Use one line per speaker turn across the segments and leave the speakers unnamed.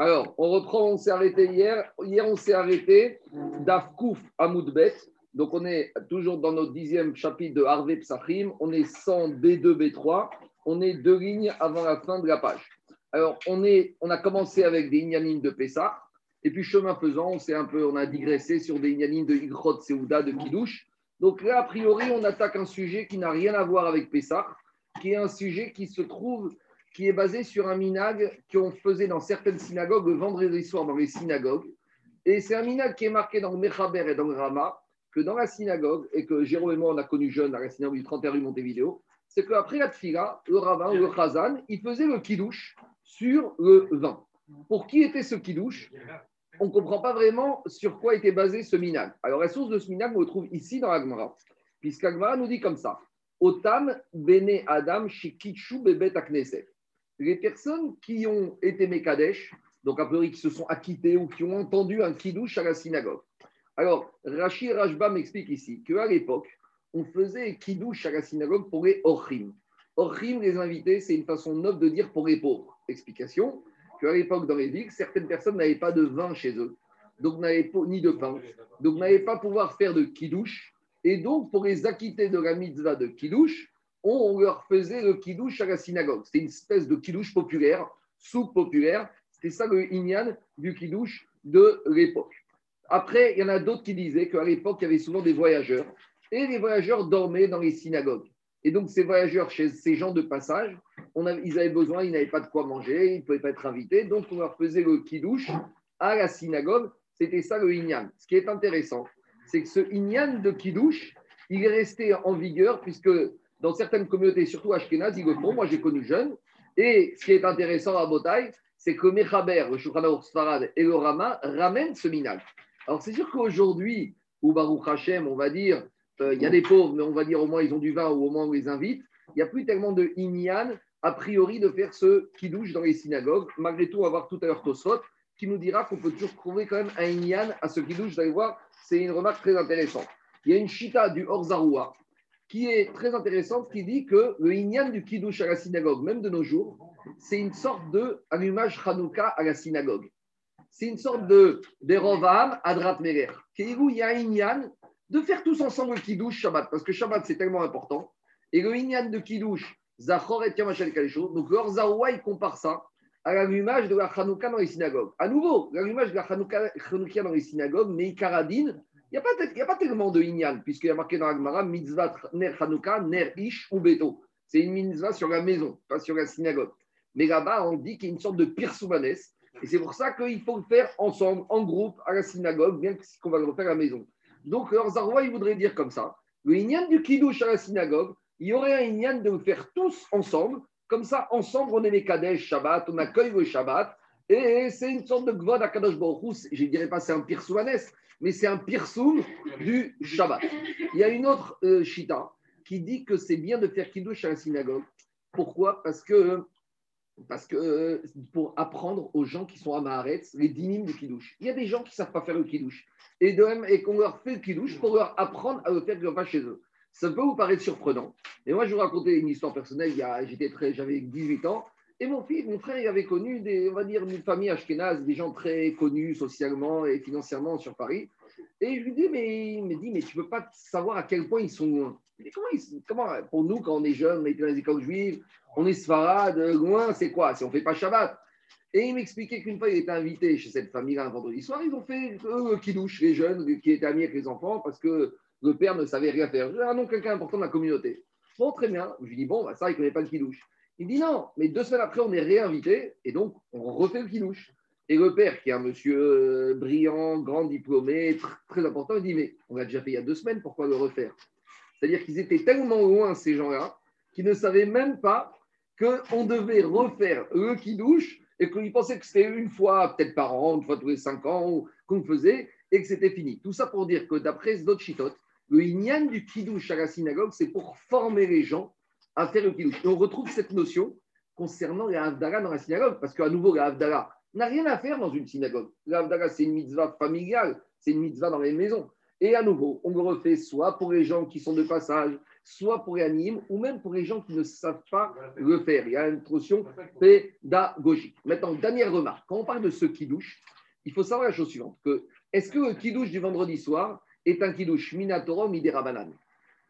Alors, on reprend, on s'est arrêté hier. Hier, on s'est arrêté d'Afkouf Amoudbet. Donc, on est toujours dans notre dixième chapitre de Harvey Psachim. On est 100 B2, B3. On est deux lignes avant la fin de la page. Alors, on, est, on a commencé avec des Inyanim de Pessah. Et puis, chemin faisant, on, un peu, on a digressé sur des Inyanim de Igrot Seouda, de Kidouche. Donc là, a priori, on attaque un sujet qui n'a rien à voir avec Pessah, qui est un sujet qui se trouve qui est basé sur un minag qu'on faisait dans certaines synagogues le vendredi soir dans les synagogues. Et c'est un minag qui est marqué dans le Mechaber et dans le Rama, que dans la synagogue, et que Jérôme et moi on a connu jeune à la synagogue du 31 rue Montevideo, c'est qu'après la tfila, le rabbin, le chazan, il faisait le kidouche sur le vin. Pour qui était ce kidouche On ne comprend pas vraiment sur quoi était basé ce minag. Alors la source de ce minag, on le trouve ici dans l'Agmara, puisqu'Agmara nous dit comme ça. Otam bene Adam shikichu bebet akneset les personnes qui ont été Mekadesh, donc a priori qui se sont acquittés ou qui ont entendu un kidouche à la synagogue. Alors, Rachid Rajba m'explique ici qu'à l'époque, on faisait kidouche à la synagogue pour les Ochim. Ochim, les invités, c'est une façon noble de dire pour les pauvres. Explication qu'à l'époque, dans les villes, certaines personnes n'avaient pas de vin chez eux, donc n'avaient ni de pain, donc n'avaient pas pouvoir faire de kidouche. Et donc, pour les acquitter de la mitzvah de kidouche, on leur faisait le kidouche à la synagogue. C'était une espèce de kidouche populaire, sous-populaire. C'était ça le inyan du kidouche de l'époque. Après, il y en a d'autres qui disaient qu'à l'époque, il y avait souvent des voyageurs. Et les voyageurs dormaient dans les synagogues. Et donc, ces voyageurs, ces gens de passage, on ils avaient besoin, ils n'avaient pas de quoi manger, ils ne pouvaient pas être invités. Donc, on leur faisait le kidouche à la synagogue. C'était ça le inyan. Ce qui est intéressant, c'est que ce inyan de kidouche, il est resté en vigueur puisque dans certaines communautés, surtout Ashkenaz, ils le font. Moi, j'ai connu jeune. Et ce qui est intéressant à Botaï, c'est que Mechaber, le Shulchan Sfarad et le Rama ramènent ce minage. Alors, c'est sûr qu'aujourd'hui, où Baruch Hashem, on va dire, euh, il y a des pauvres, mais on va dire au moins ils ont du vin ou au moins on les invite. Il n'y a plus tellement de inyan, a priori, de faire ce qui douche dans les synagogues. Malgré tout, on va voir tout à l'heure Tosot, qui nous dira qu'on peut toujours trouver quand même un inyan à ce qui douche. Vous allez voir, c'est une remarque très intéressante. Il y a une chita du Orzaroua qui est très intéressante, qui dit que le Inyan du Kiddush à la synagogue, même de nos jours, c'est une sorte de allumage Hanouka à la synagogue. C'est une sorte de Derovam Adrat Meler. Il y a un Inyan de faire tous ensemble le Kiddush Shabbat, parce que Shabbat c'est tellement important. Et le Inyan de Kiddush, Zachor et Yamachel Kalishon, donc leur Zaroua, il compare ça à l'allumage de la Hanouka dans les synagogues. À nouveau, l'allumage de la Hanouka dans les synagogues, mais Ikaradin, il n'y a, pas tellement de Inyan, puisqu'il y a marqué dans la Gemara mitzvah ner Hanouka, ner ish ou beto. C'est une mitzvah sur la maison, pas sur la synagogue. Mais là-bas, on dit qu'il y a une sorte de pirsoumanes. Et c'est pour ça qu'il faut le faire ensemble, en groupe, à la synagogue, bien qu'on va le refaire à la maison. Donc, leur Zarwa, il voudrait dire comme ça le Inyan du Kiddush à la synagogue, il y aurait un Inyan de le faire tous ensemble. Comme ça, ensemble, on est les Kadesh Shabbat, on accueille le Shabbat. Et c'est une sorte de Gvod à Kadosh Baruch Je ne dirais pas c'est un pirsoumanes, mais c'est un pirsoum du Shabbat. Il y a une autre euh, chita qui dit que c'est bien de faire kiddush à la synagogue. Pourquoi? Parce que parce que euh, pour apprendre aux gens qui sont à Maharetz les dynimes du kiddush. Il y a des gens qui ne savent pas faire le kiddush. Et, de même, et qu'on leur fait le kiddush pour leur apprendre à le faire pas chez eux. Ça peut vous paraître surprenant. Et moi, je vous raconter une histoire personnelle. J'avais 18 ans. Et mon fils, mon frère, il avait connu des, on va dire, une famille ashkénaze, des gens très connus socialement et financièrement sur Paris. Et je lui dis, mais il me dit, mais tu peux pas savoir à quel point ils sont loin. comment, comment, pour nous, quand on est jeune, on est dans les écoles juives, on est sfarade, loin, c'est quoi? Si on fait pas Shabbat. Et il m'expliquait qu'une fois, il était invité chez cette famille-là un vendredi soir, ils ont fait eux qui les jeunes, qui étaient amis avec les enfants, parce que le père ne savait rien faire. Ah non, quelqu'un important de la communauté. Bon, très bien. Je lui dis, bon, bah, ça, il ne connaît pas le kidouche. Il dit non, mais deux semaines après, on est réinvité et donc on refait le kidouche. Et le père, qui est un monsieur euh, brillant, grand diplômé, très important, il dit Mais on l'a déjà fait il y a deux semaines, pourquoi le refaire? C'est-à-dire qu'ils étaient tellement loin, ces gens-là, qu'ils ne savaient même pas qu'on devait refaire le kidouche et qu'ils pensaient que c'était une fois, peut-être par an, une fois tous les cinq ans, qu'on faisait et que c'était fini. Tout ça pour dire que d'après d'autres chitotes, le inyan du kidouche à la synagogue, c'est pour former les gens Et on retrouve cette notion concernant les Havdalah dans la synagogue, parce qu'à nouveau, les Havdalah, n'a rien à faire dans une synagogue. L'Avdala, c'est une mitzvah familiale, c'est une mitzvah dans les maisons. Et à nouveau, on le refait soit pour les gens qui sont de passage, soit pour les animes ou même pour les gens qui ne savent pas le faire. Il y a une notion pédagogique. Maintenant, dernière remarque, quand on parle de ce kidouche, il faut savoir la chose suivante, est-ce que le kidouche du vendredi soir est un kidouche minatora ou midera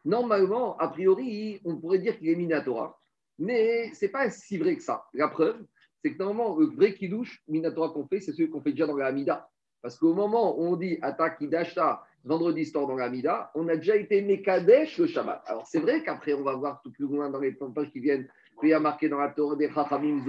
Normalement, a priori, on pourrait dire qu'il est minatora, mais ce n'est pas si vrai que ça. La preuve, c'est que normalement, le vrai kidouche minatora qu'on fait, c'est celui qu'on fait déjà dans la Amida. Parce qu'au moment où on dit Atta Kidashta, vendredi soir dans la Amida, on a déjà été Mekadesh le Shabbat. Alors c'est vrai qu'après, on va voir tout plus loin dans les pages qui viennent, qu'il y a marqué dans la Torah des Chachamim,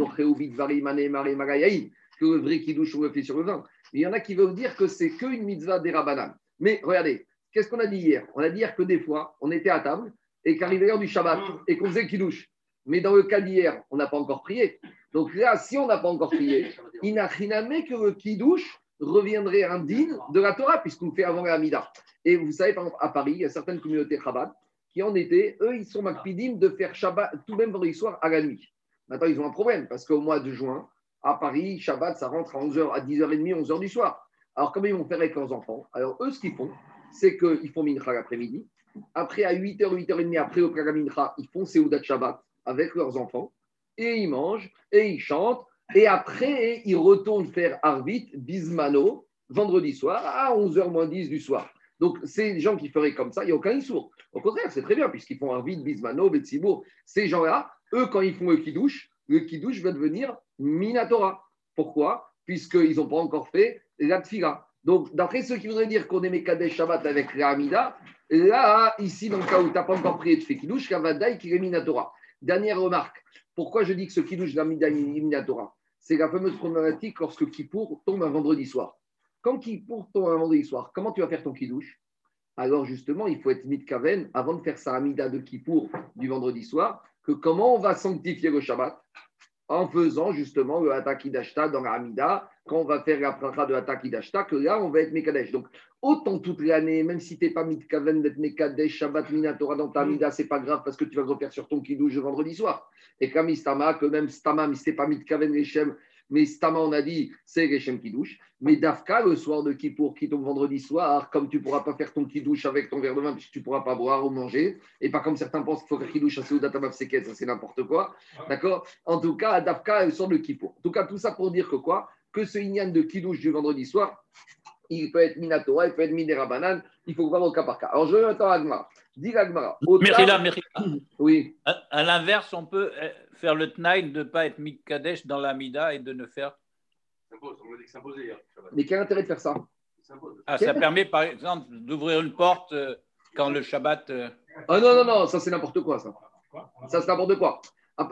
que le vrai kidouche, on le fait sur le vin. Mais il y en a qui veulent dire que c'est qu'une mitzvah des Rabbanan. Mais regardez, qu'est-ce qu'on a dit hier? On a dit hier que des fois, on était à table et qu'arrivait l'heure du Shabbat et qu'on faisait kidouche. Mais dans le cas d'hier, on n'a pas encore prié. Donc là, si on n'a pas encore prié, il n'a rien que le kidouche reviendrait indigne de la Torah, puisqu'on fait avant la Hamida. Et vous savez, par exemple, à Paris, il y a certaines communautés Chabad qui en étaient, eux, ils sont makpidim de faire Shabbat tout même vendredi soir à la nuit. Maintenant, ils ont un problème, parce qu'au mois de juin, à Paris, Shabbat, ça rentre à 11h, à 10h30, 11h du soir. Alors, comment ils vont faire avec leurs enfants? Alors, eux, ce qu'ils font, c'est qu'ils font Mincha l'après-midi. Après, à 8h, 8h30, après au Mincha, ils font Seudat Shabbat avec leurs enfants. Et ils mangent, et ils chantent, et après, ils retournent faire Arvit, Bismano, vendredi soir, à 11h moins 10 du soir. Donc, ces gens qui feraient comme ça, il n'y a aucun issour. Au contraire, c'est très bien, puisqu'ils font Arvit, Bismano, Betsibourg. Ces gens-là, eux, quand ils font le Kiddush, le Kiddush va devenir Minatora. Pourquoi? Puisqu'ils n'ont pas encore fait la Tfila. Donc, d'après ceux qui voudraient dire qu'on est Mekadesh Shabbat avec la Hamida, là, ici, dans le cas où tu n'as pas encore prié de fait Kiddush, Kavadaï Minatora. Dernière remarque. Pourquoi je dis que ce Kiddush la Minatora c'est la fameuse problématique lorsque Kippour tombe un vendredi soir. Quand Kippour tombe un vendredi soir, comment tu vas faire ton Kiddush? Alors justement, il faut être mitkaven avant de faire sa Amida de Kippour du vendredi soir, que comment on va sanctifier le Shabbat en faisant justement le Hatakidashta dans la Amida, quand on va faire la pracha de Hatakidashta, que là, on va être Mekadesh. Donc, autant toute l'année, même si tu n'es pas Mitkaven d'être Mekadesh, Shabbat, Minatora dans ta Amida, c'est pas grave parce que tu vas refaire sur ton Kiddush le vendredi soir. Et comme Istama, que même Stama, mais ce pas Mitkaven Rechem, mais Stama, on a dit, c'est Rechem Kiddush. Mais Dafka, le soir de Kippour, qui tombe vendredi soir, comme tu ne pourras pas faire ton Kiddush avec ton verre de vin, puisque tu ne pourras pas boire ou manger, et pas comme certains pensent qu'il faut faire Kiddush à Seudat Seket, ça c'est n'importe quoi. D'accord? En tout cas, Dafka, le soir de Kippour. En tout cas, tout ça pour dire que quoi? Que ce Inyan de Kiddush du vendredi soir, il peut être Minatora, il peut être Minera Banane, il faut voir au cas par cas. Alors je vais maintenant à Agmara. Dis Agmara.
Merila, Merila. Oui. À, l'inverse, on peut euh, faire le tnaï de ne pas être Kadesh dans l'Amida et de ne faire.
Mais quel intérêt de faire ça
ah, Ça permet par exemple d'ouvrir une porte euh, quand le Shabbat. Euh,
ah non, non, non, ça c'est n'importe quoi ça. Ça c'est n'importe quoi.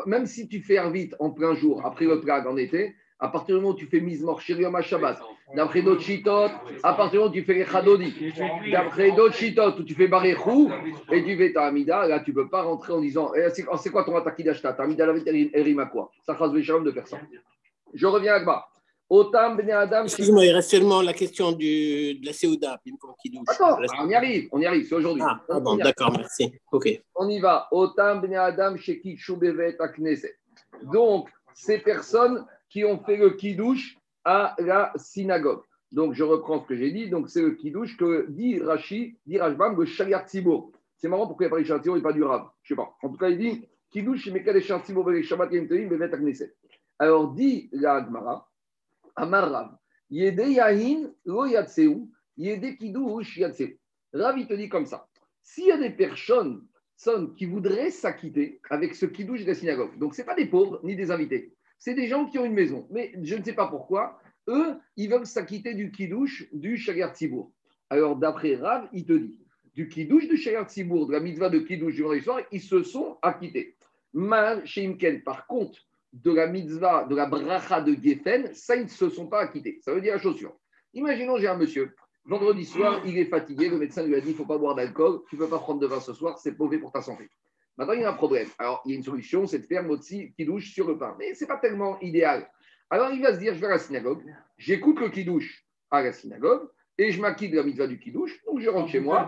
Même si tu fais vite en plein jour, après le Prague en été, à partir du moment où tu fais mise mort à Shabbat, d'après d'autres chitot, à partir du moment où tu fais les chadodi, d'après d'autres chitot, où tu fais baréchou et tu fais ta amida, là tu ne peux pas rentrer en disant eh, c'est quoi ton attaque d'acheta Ta amida la elle à quoi? Ça chase de faire ça. Je reviens à Gba.
Excuse-moi, il reste seulement la question du, de la Seouda.
Attends, on y arrive, on y arrive, c'est aujourd'hui.
Ah, ah bon, d'accord, merci. Ok.
On y va. Otam Bnei Adam Donc, ces personnes qui ont fait le kidouche à la synagogue. Donc, je reprends ce que j'ai dit. Donc, c'est le kidouche que dit Rashi, dit Rajbam, le Shaliar. C'est marrant pourquoi il n'y a pas Shaliar et pas du Rav. Je ne sais pas. En tout cas, il dit kidouche, met qu'à les Shaliar Tzibo, les Shabbat, les Alors, dit la Gemara, Amar Rav, Yede Yahin, lo Yatseu, Yede Kidouche, Yatseu. Rav, il te dit comme ça. S'il y a des personnes qui voudraient s'acquitter avec ce kidouche de la synagogue, donc ce pas des pauvres ni des invités, c'est des gens qui ont une maison. Mais je ne sais pas pourquoi, eux, ils veulent s'acquitter du kidouche du Shagar Tzibour. Alors, d'après Rav, il te dit, du kidouche du Shagar Tzibour, de la mitzvah de kidouche du vendredi soir, ils se sont acquittés. Mal Sheimken, par contre, de la mitzvah, de la bracha de Geffen, ça, ils ne se sont pas acquittés. Ça veut dire la suivante. Imaginons, j'ai un monsieur, vendredi soir, il est fatigué, le médecin lui a dit, il ne faut pas boire d'alcool, tu ne peux pas prendre de vin ce soir, c'est mauvais pour ta santé. Maintenant, il y a un problème. Alors, il y a une solution, c'est de faire motzi kidouche sur le pain. Mais ce n'est pas tellement idéal. Alors, il va se dire, je vais à la synagogue, j'écoute le kidouche à la synagogue, et je m'acquitte de la mitzvah du kidouche, donc je rentre chez moi.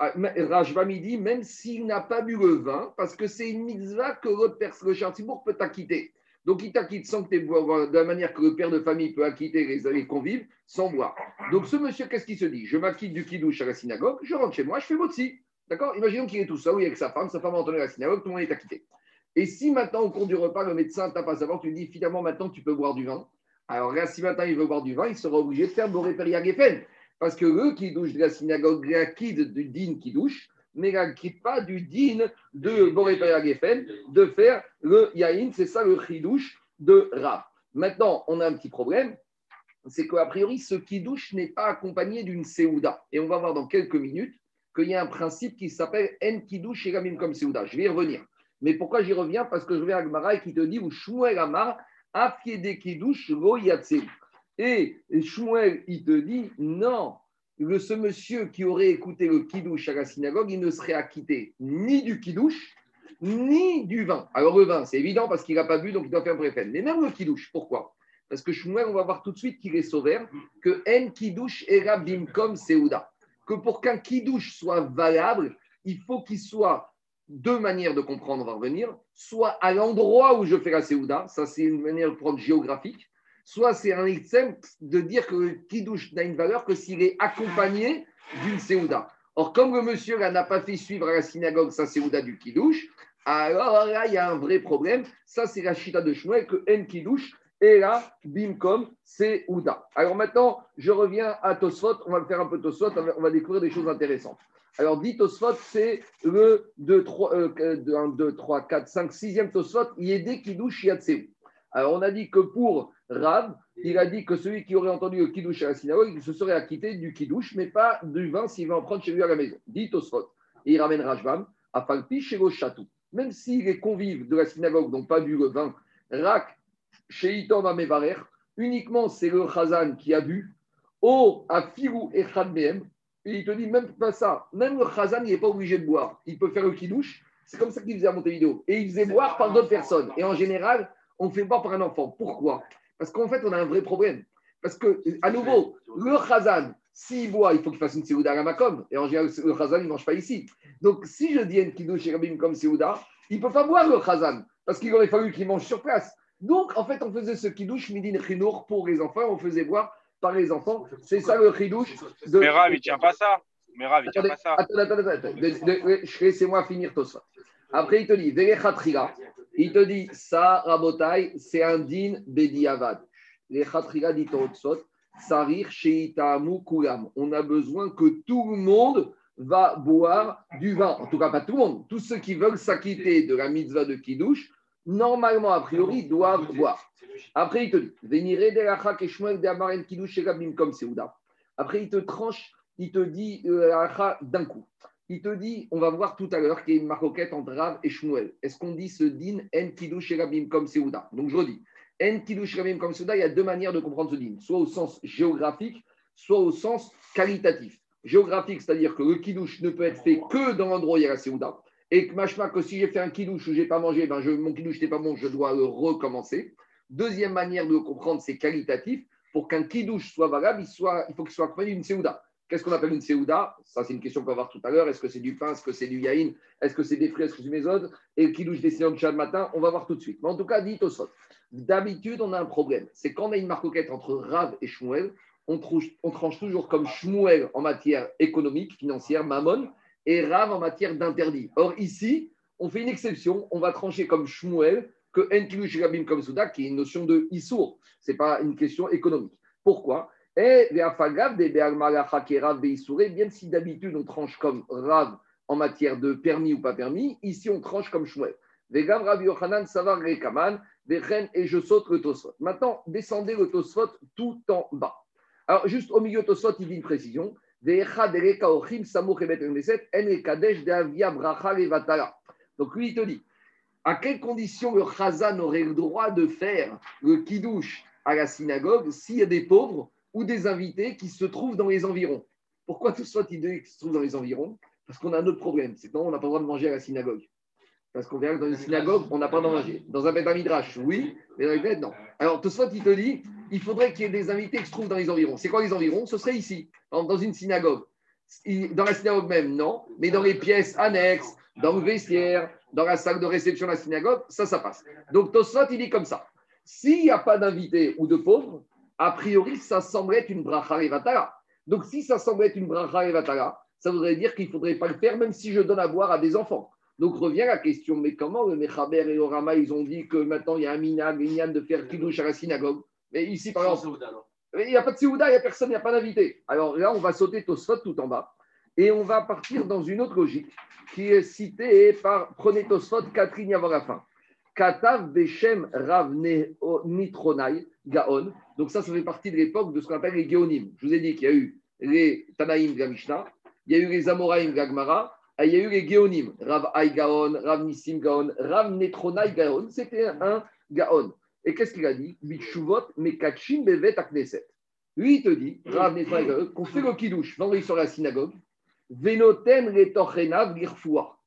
Ah, Rajva midi, même s'il n'a pas bu le vin, parce que c'est une mitzvah que l'autre personne, le Chartibourg peut t'acquitter. Donc, il t'acquitte sans que tu de la manière que le père de famille peut acquitter les, les convives, sans boire. Donc, ce monsieur, qu'est-ce qu'il se dit? Je m'acquitte du kidouche à la synagogue, je rentre chez moi, je fais motzi. D'accord? Imaginons qu'il est tout seul, oui, avec sa femme, sa femme a entendu la synagogue, tout le monde est acquitté. Et si maintenant, au cours du repas, le médecin tape à savoir, tu lui dis finalement, maintenant, tu peux boire du vin. Alors là, si maintenant il veut boire du vin, il sera obligé de faire Boré Geffen. Parce que eux qui douche de la synagogue, l'acquide du din qui douche, mais l'acquide pas du din de Boré Geffen, de faire le yaïn, c'est ça le chidouche de Rav. Maintenant, on a un petit problème, c'est qu'a priori, ce qui douche n'est pas accompagné d'une séouda. Et on va voir dans quelques minutes qu'il y a un principe qui s'appelle En même comme Séouda. Je vais y revenir. Mais pourquoi j'y reviens? Parce que je vais à Gmara et qui te dit, Shmuel Amar, Afiede Kiddush Lo Et Shmuel, il te dit, non, ce monsieur qui aurait écouté le Kiddush à la synagogue, il ne serait acquitté ni du Kiddush, ni du vin. Alors le vin, c'est évident parce qu'il n'a pas bu, donc il doit faire un préfet. Mais même le Kiddush, pourquoi? Parce que Shmuel, on va voir tout de suite qu'il est sauveur, que En Kiddush era bimkom Seouda que pour qu'un kidouche soit valable, il faut qu'il soit deux manières de comprendre, on va revenir, soit à l'endroit où je fais la Séouda, ça c'est une manière de prendre géographique, soit c'est un exemple de dire que le kidouche n'a une valeur que s'il est accompagné d'une Séouda. Or, comme le monsieur n'a pas fait suivre à la synagogue sa Séouda du kidouche, alors là, il y a un vrai problème. Ça, c'est la chita de Shmuel que En kidouche et là, bimkom, c'est Ouda. Alors maintenant, je reviens à Tosfot. On va faire un peu Tosfot, on va découvrir des choses intéressantes. Alors, dit Tosfot, c'est le 2, 3, 1, 2, 3, 4, 5, 6e Tosfot, Yédé Kidouche Yatseu. Alors, on a dit que pour Rav, il a dit que celui qui aurait entendu le Kidouche à la synagogue, il se serait acquitté du Kidouche, mais pas du vin s'il va en prendre chez lui à la maison. Dit Tosfot. Et il ramène Rajbam à Falpi chez le château. Même s'il est convive de la synagogue, donc pas du vin, Rak chez Itom Amevarer, uniquement c'est le Chazan qui a bu, au Afiru et Khadmeem, et il te dit même pas ça, même le Chazan, il n'est pas obligé de boire, il peut faire le kidouche, c'est comme ça qu'il faisait à Montevideo, et il faisait boire par d'autres personnes, et en général, on fait boire par un enfant. Pourquoi? Parce qu'en fait, on a un vrai problème. Parce que, à nouveau, le Chazan, s'il boit, il faut qu'il fasse une Seouda à la Makom. Et en général, le Chazan, il ne mange pas ici. Donc, si je dis un Kiddush et Rabim comme Seouda, il ne peut pas boire le Chazan. Parce qu'il aurait fallu qu'il mange sur place. Donc, en fait, on faisait ce kidouche midin chinour pour les enfants, on faisait voir par les enfants. C'est ça le kidouche.
De... Mais Rav, il tient pas ça. Mais Rav, il tient pas ça.
Attends, attends, attends. Laissez-moi finir tout ça. Après, il te dit, il te dit, ça, Rabotai, c'est un din bediavad. Les khatriga dit sarir sheitamu kulam. On a besoin que tout le monde va boire du vin. En tout cas, pas tout le monde. Tous ceux qui veulent s'acquitter de la mitzvah de kidouche, normalement, a priori, doivent boire. Après, il te dit, comme Après, il te tranche, il te dit euh, d'un coup. Il te dit, on va voir tout à l'heure qu'il y a une marcoquette entre Rav et Shmuel. Est-ce qu'on dit ce din en kiddush comme Seouda Donc je redis, en kiddush comme Seouda, il y a deux manières de comprendre ce din, soit au sens géographique, soit au sens qualitatif. Géographique, c'est-à-dire que le kiddush ne peut être fait que dans l'endroit où il y a la Seouda. Et que machma, que si j'ai fait un kidouche ou je n'ai pas mangé, ben je, mon kidouche n'est pas bon, je dois le recommencer. Deuxième manière de le comprendre, c'est qualitatif. Pour qu'un kidouche soit valable, il, soit, faut qu'il soit accompagné d'une séouda. Qu'est-ce qu'on appelle une séouda? Ça, c'est une question qu'on va voir tout à l'heure. Est-ce que c'est du pain? Est-ce que c'est du yaïn? Est-ce que c'est des fruits? Est-ce que c'est du méthode Et le kidouche des de chat matin, on va voir tout de suite. Mais en tout cas, dit Tosot. D'habitude, on a un problème. C'est quand on a une marcoquette entre Rav et Shmuel, on, on tranche toujours comme Shmuel en matière économique, financière, mammon, et Rav en matière d'interdit. Or, ici, on fait une exception, on va trancher comme Shmuel que Enkilush Rabim comme Souda, qui est une notion de Issour. Ce n'est pas une question économique. Pourquoi? Et bien si d'habitude on tranche comme Rav en matière de permis ou pas permis, ici on tranche comme Shmuel. Yochanan Savar Rekaman, et je saute le Tosfot. Maintenant, descendez le Tosfot tout en bas. Alors, juste au milieu de Tosfot, il dit une précision. Donc lui, il te dit, à quelles conditions le Chazan aurait le droit de faire le kidouche à la synagogue s'il y a des pauvres ou des invités qui se trouvent dans les environs? Pourquoi tout soit qui se trouvent dans les environs? Parce qu'on a un autre problème, c'est que on n'a pas le droit de manger à la synagogue. Parce qu'on verra que dans une synagogue, on n'a pas de manger. Dans un midrash, oui, mais dans bête, non. Alors, tout soit il te dit, il faudrait qu'il y ait des invités qui se trouvent dans les environs. C'est quoi les environs? Ce serait ici, dans une synagogue. Dans la synagogue même, non, mais dans les pièces annexes, dans le vestiaire, dans la salle de réception de la synagogue, ça, ça passe. Donc Tosot, il dit comme ça. S'il n'y a pas d'invités ou de pauvres, a priori, ça semble être une bracha Donc si ça semble être une bracha ça voudrait dire qu'il ne faudrait pas le faire même si je donne à boire à des enfants. Donc revient la question, mais comment le Mechaber et le Rama, ils ont dit que maintenant il y a un minag, de faire kidouche à la synagogue? Mais ici, par exemple, il n'y a pas de Séouda, il n'y a personne, il n'y a pas d'invité. Alors là, on va sauter Tosfot tout en bas et on va partir dans une autre logique qui est citée par, prenez Tosfot, Catherine avant la fin. Katav Beshem Rav Nitronai Gaon. Donc ça, ça fait partie de l'époque de ce qu'on appelle les Géonim. Je vous ai dit qu'il y a eu les Tanaïm de la Mishnah, il y a eu les Amoraïm de la Gemara, et il y a eu les Géonim. Rav Ay Gaon, Rav Nissim Gaon, Rav Netronai Gaon. C'était un Gaon. Et qu'est-ce qu'il a dit? Mekachim Bevet Akneset. Lui, il te dit, Rav qu'on fait le kidouche vendredi sur la synagogue, Venoten Retochenav Girfoua.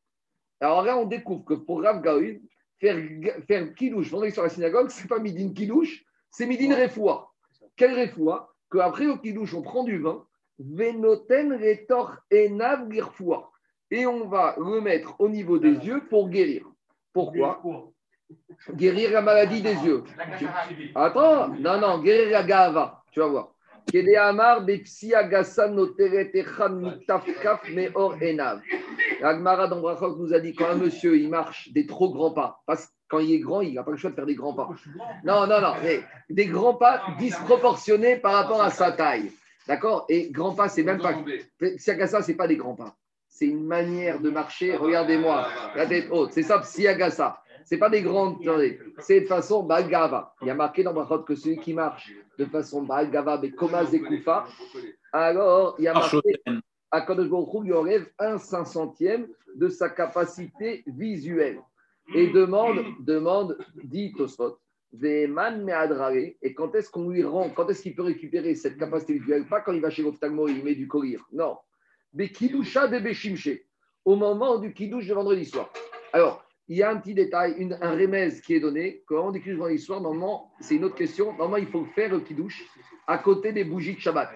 Alors là, on découvre que pour Rav Gaon, faire, faire kidouche vendredi sur la synagogue, c'est pas midin kidouche, c'est midin refoua. Quel refoua Qu'après au kidouche, on prend du vin, venoten retor enav girfoua. Et on va le mettre au niveau des yeux pour guérir. Pourquoi? Guérir la maladie des yeux. Attends, non, non, guérir la gava, tu vas voir. Agmara dans nous a dit quand monsieur il marche des trop grands pas, parce que quand il est grand, il n'a pas le choix de faire des grands pas. Non, non, non, des grands pas disproportionnés par rapport à sa taille. D'accord? Et grands pas, c'est même pas. Siagasa, c'est pas des grands pas. C'est une manière de marcher. Regardez-moi, la tête haute. C'est ça, Siagasa. C'est pas des grandes. C'est de façon Bagava. Il y a marqué dans Brachot que celui qui marche de façon Bagava, mais Koma Zekufa, alors il y a marqué à Kadosh il enlève un cinq centième de sa capacité visuelle. Et demande, demande, dit Tosfot, et quand est-ce qu'on lui rend, quand est-ce qu'il peut récupérer cette capacité visuelle? Pas quand il va chez l'ophtalmo il met du courir, non. Bekidusha de Beshimche, au moment du kidouche de vendredi soir. Alors, il y a un petit détail, un remèze qui est donné. Quand on décrit vendredi soir, normalement, c'est une autre question. Normalement, il faut faire le kidouche à côté des bougies de Shabbat.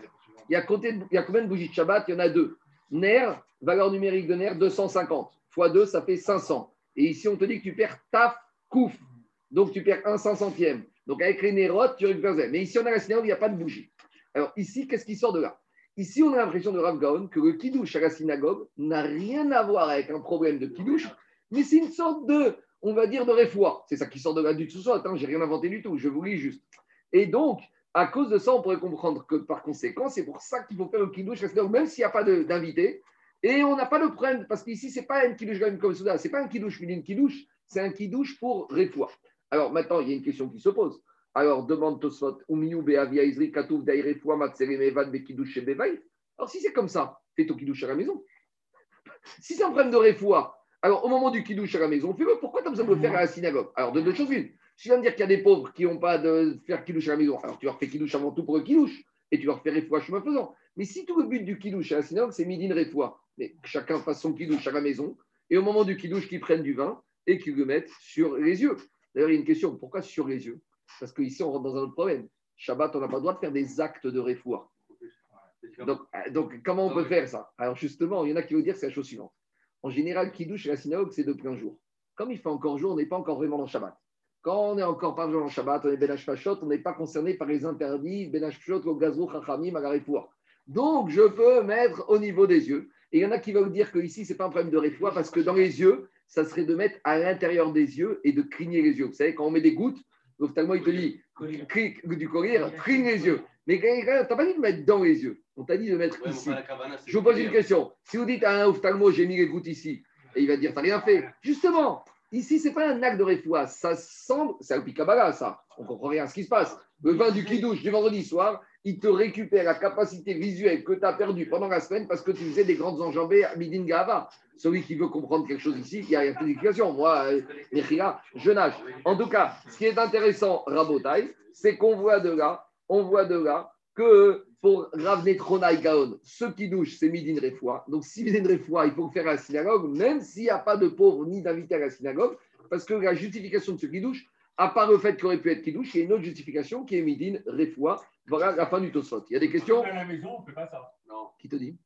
Il y a, combien de bougies de Shabbat? Il y en a deux. Ner, valeur numérique de Ner, 250. Fois 2, ça fait 500. Et ici, on te dit que tu perds taf, kouf. Donc, tu perds un 500e. Donc, avec les nérotes, tu récupères Mais ici, on a la synagogue, il n'y a pas de bougie. Alors, ici, qu'est-ce qui sort de là? Ici, on a l'impression de Rav Gaon que le kidouche à la synagogue n'a rien à voir avec un problème de kidouche, mais c'est une sorte de, on va dire, de réfoua. C'est ça qui sort de là du ça. Attends, j'ai rien inventé du tout, je vous lis juste. Et donc, à cause de ça, on pourrait comprendre que par conséquent, c'est pour ça qu'il faut faire le kidouche, même s'il n'y a pas d'invité. Et on n'a pas le problème, parce qu'ici, ce n'est pas un kidouche comme ça, ce n'est pas un kidouche, mais une kidouche, c'est un kidouche pour réfoua. Alors maintenant, il y a une question qui se pose. Alors, demande Tosfot, Umiyu Beavia Izri Katouf Dairefoua Bekidouche. Alors, si c'est comme ça, fais ton kidouche à la maison. Si c'est un problème de réfoua, alors, au moment du kidouche à la maison, fais-le. Pourquoi tu as besoin de le faire à la synagogue Alors, de deux choses une. Si tu viens me dire qu'il y a des pauvres qui n'ont pas de faire kidouche à la maison, alors tu leur fais kidouche avant tout pour le kidouche et tu leur fais réfoua chemin faisant. Mais si tout le but du kidouche à la synagogue, c'est midi de réfoua, mais chacun fasse son kidouche à la maison et au moment du kidouche, qu'ils prennent du vin et qu'ils le mettent sur les yeux. D'ailleurs, il y a une question pourquoi sur les yeux? Parce qu'ici, on rentre dans un autre problème. Shabbat, on n'a pas le droit de faire des actes de réfoua. Donc, euh, donc, comment on peut faire ça? Alors, justement, il y en a qui vont dire c'est la chose suivante. En général, qui douche à la synagogue, c'est de plein jour. Comme il fait encore jour, on n'est pas encore vraiment dans Shabbat. Quand on n'est encore pas dans Shabbat, on est Benach Pachot, on n'est pas concerné par les interdits Benach Pachot, Gazou, Chachamim, Agarifoua. Donc, je peux mettre au niveau des yeux. Et il y en a qui veulent dire qu'ici, ce n'est pas un problème de réfoua, parce que dans les yeux, ça serait de mettre à l'intérieur des yeux et de cligner les yeux. Vous savez, quand on met des gouttes, l'ophtalmo, il te dit, du courir, cligne les yeux. Mais tu n'as pas dit de mettre dans les yeux. On t'a dit de mettre ici. Je vous pose une question. Si vous dites à un ophtalmo, j'ai mis les gouttes ici, et il va dire, tu n'as rien fait. Justement, ici, ce n'est pas un acte de réfoua. Ça semble, c'est un picabala, ça. On ne comprend rien à ce qui se passe. Le vin du kidouche du vendredi soir, il te récupère la capacité visuelle que tu as perdue pendant la semaine parce que tu faisais des grandes enjambées à Midin Gava. Celui qui veut comprendre quelque chose ici, il y a une explication. Moi, euh, je nage. En tout cas, ce qui est intéressant, Rabotai, c'est qu'on voit de là on voit de là que pour Netrona Gaon, ce qui douche, c'est Midin Refoua. Donc, si Midin Refoua, il faut le faire à la synagogue, même s'il n'y a pas de pauvres ni d'invités à la synagogue, parce que la justification de ce qui douche, à part le fait qu'il aurait pu être qui douche, il y a une autre justification qui est Midin Refoua. Voilà la fin du Tosfot. Il y a des questions?
À la maison, on ne fait pas ça.
Non. Qui te dit?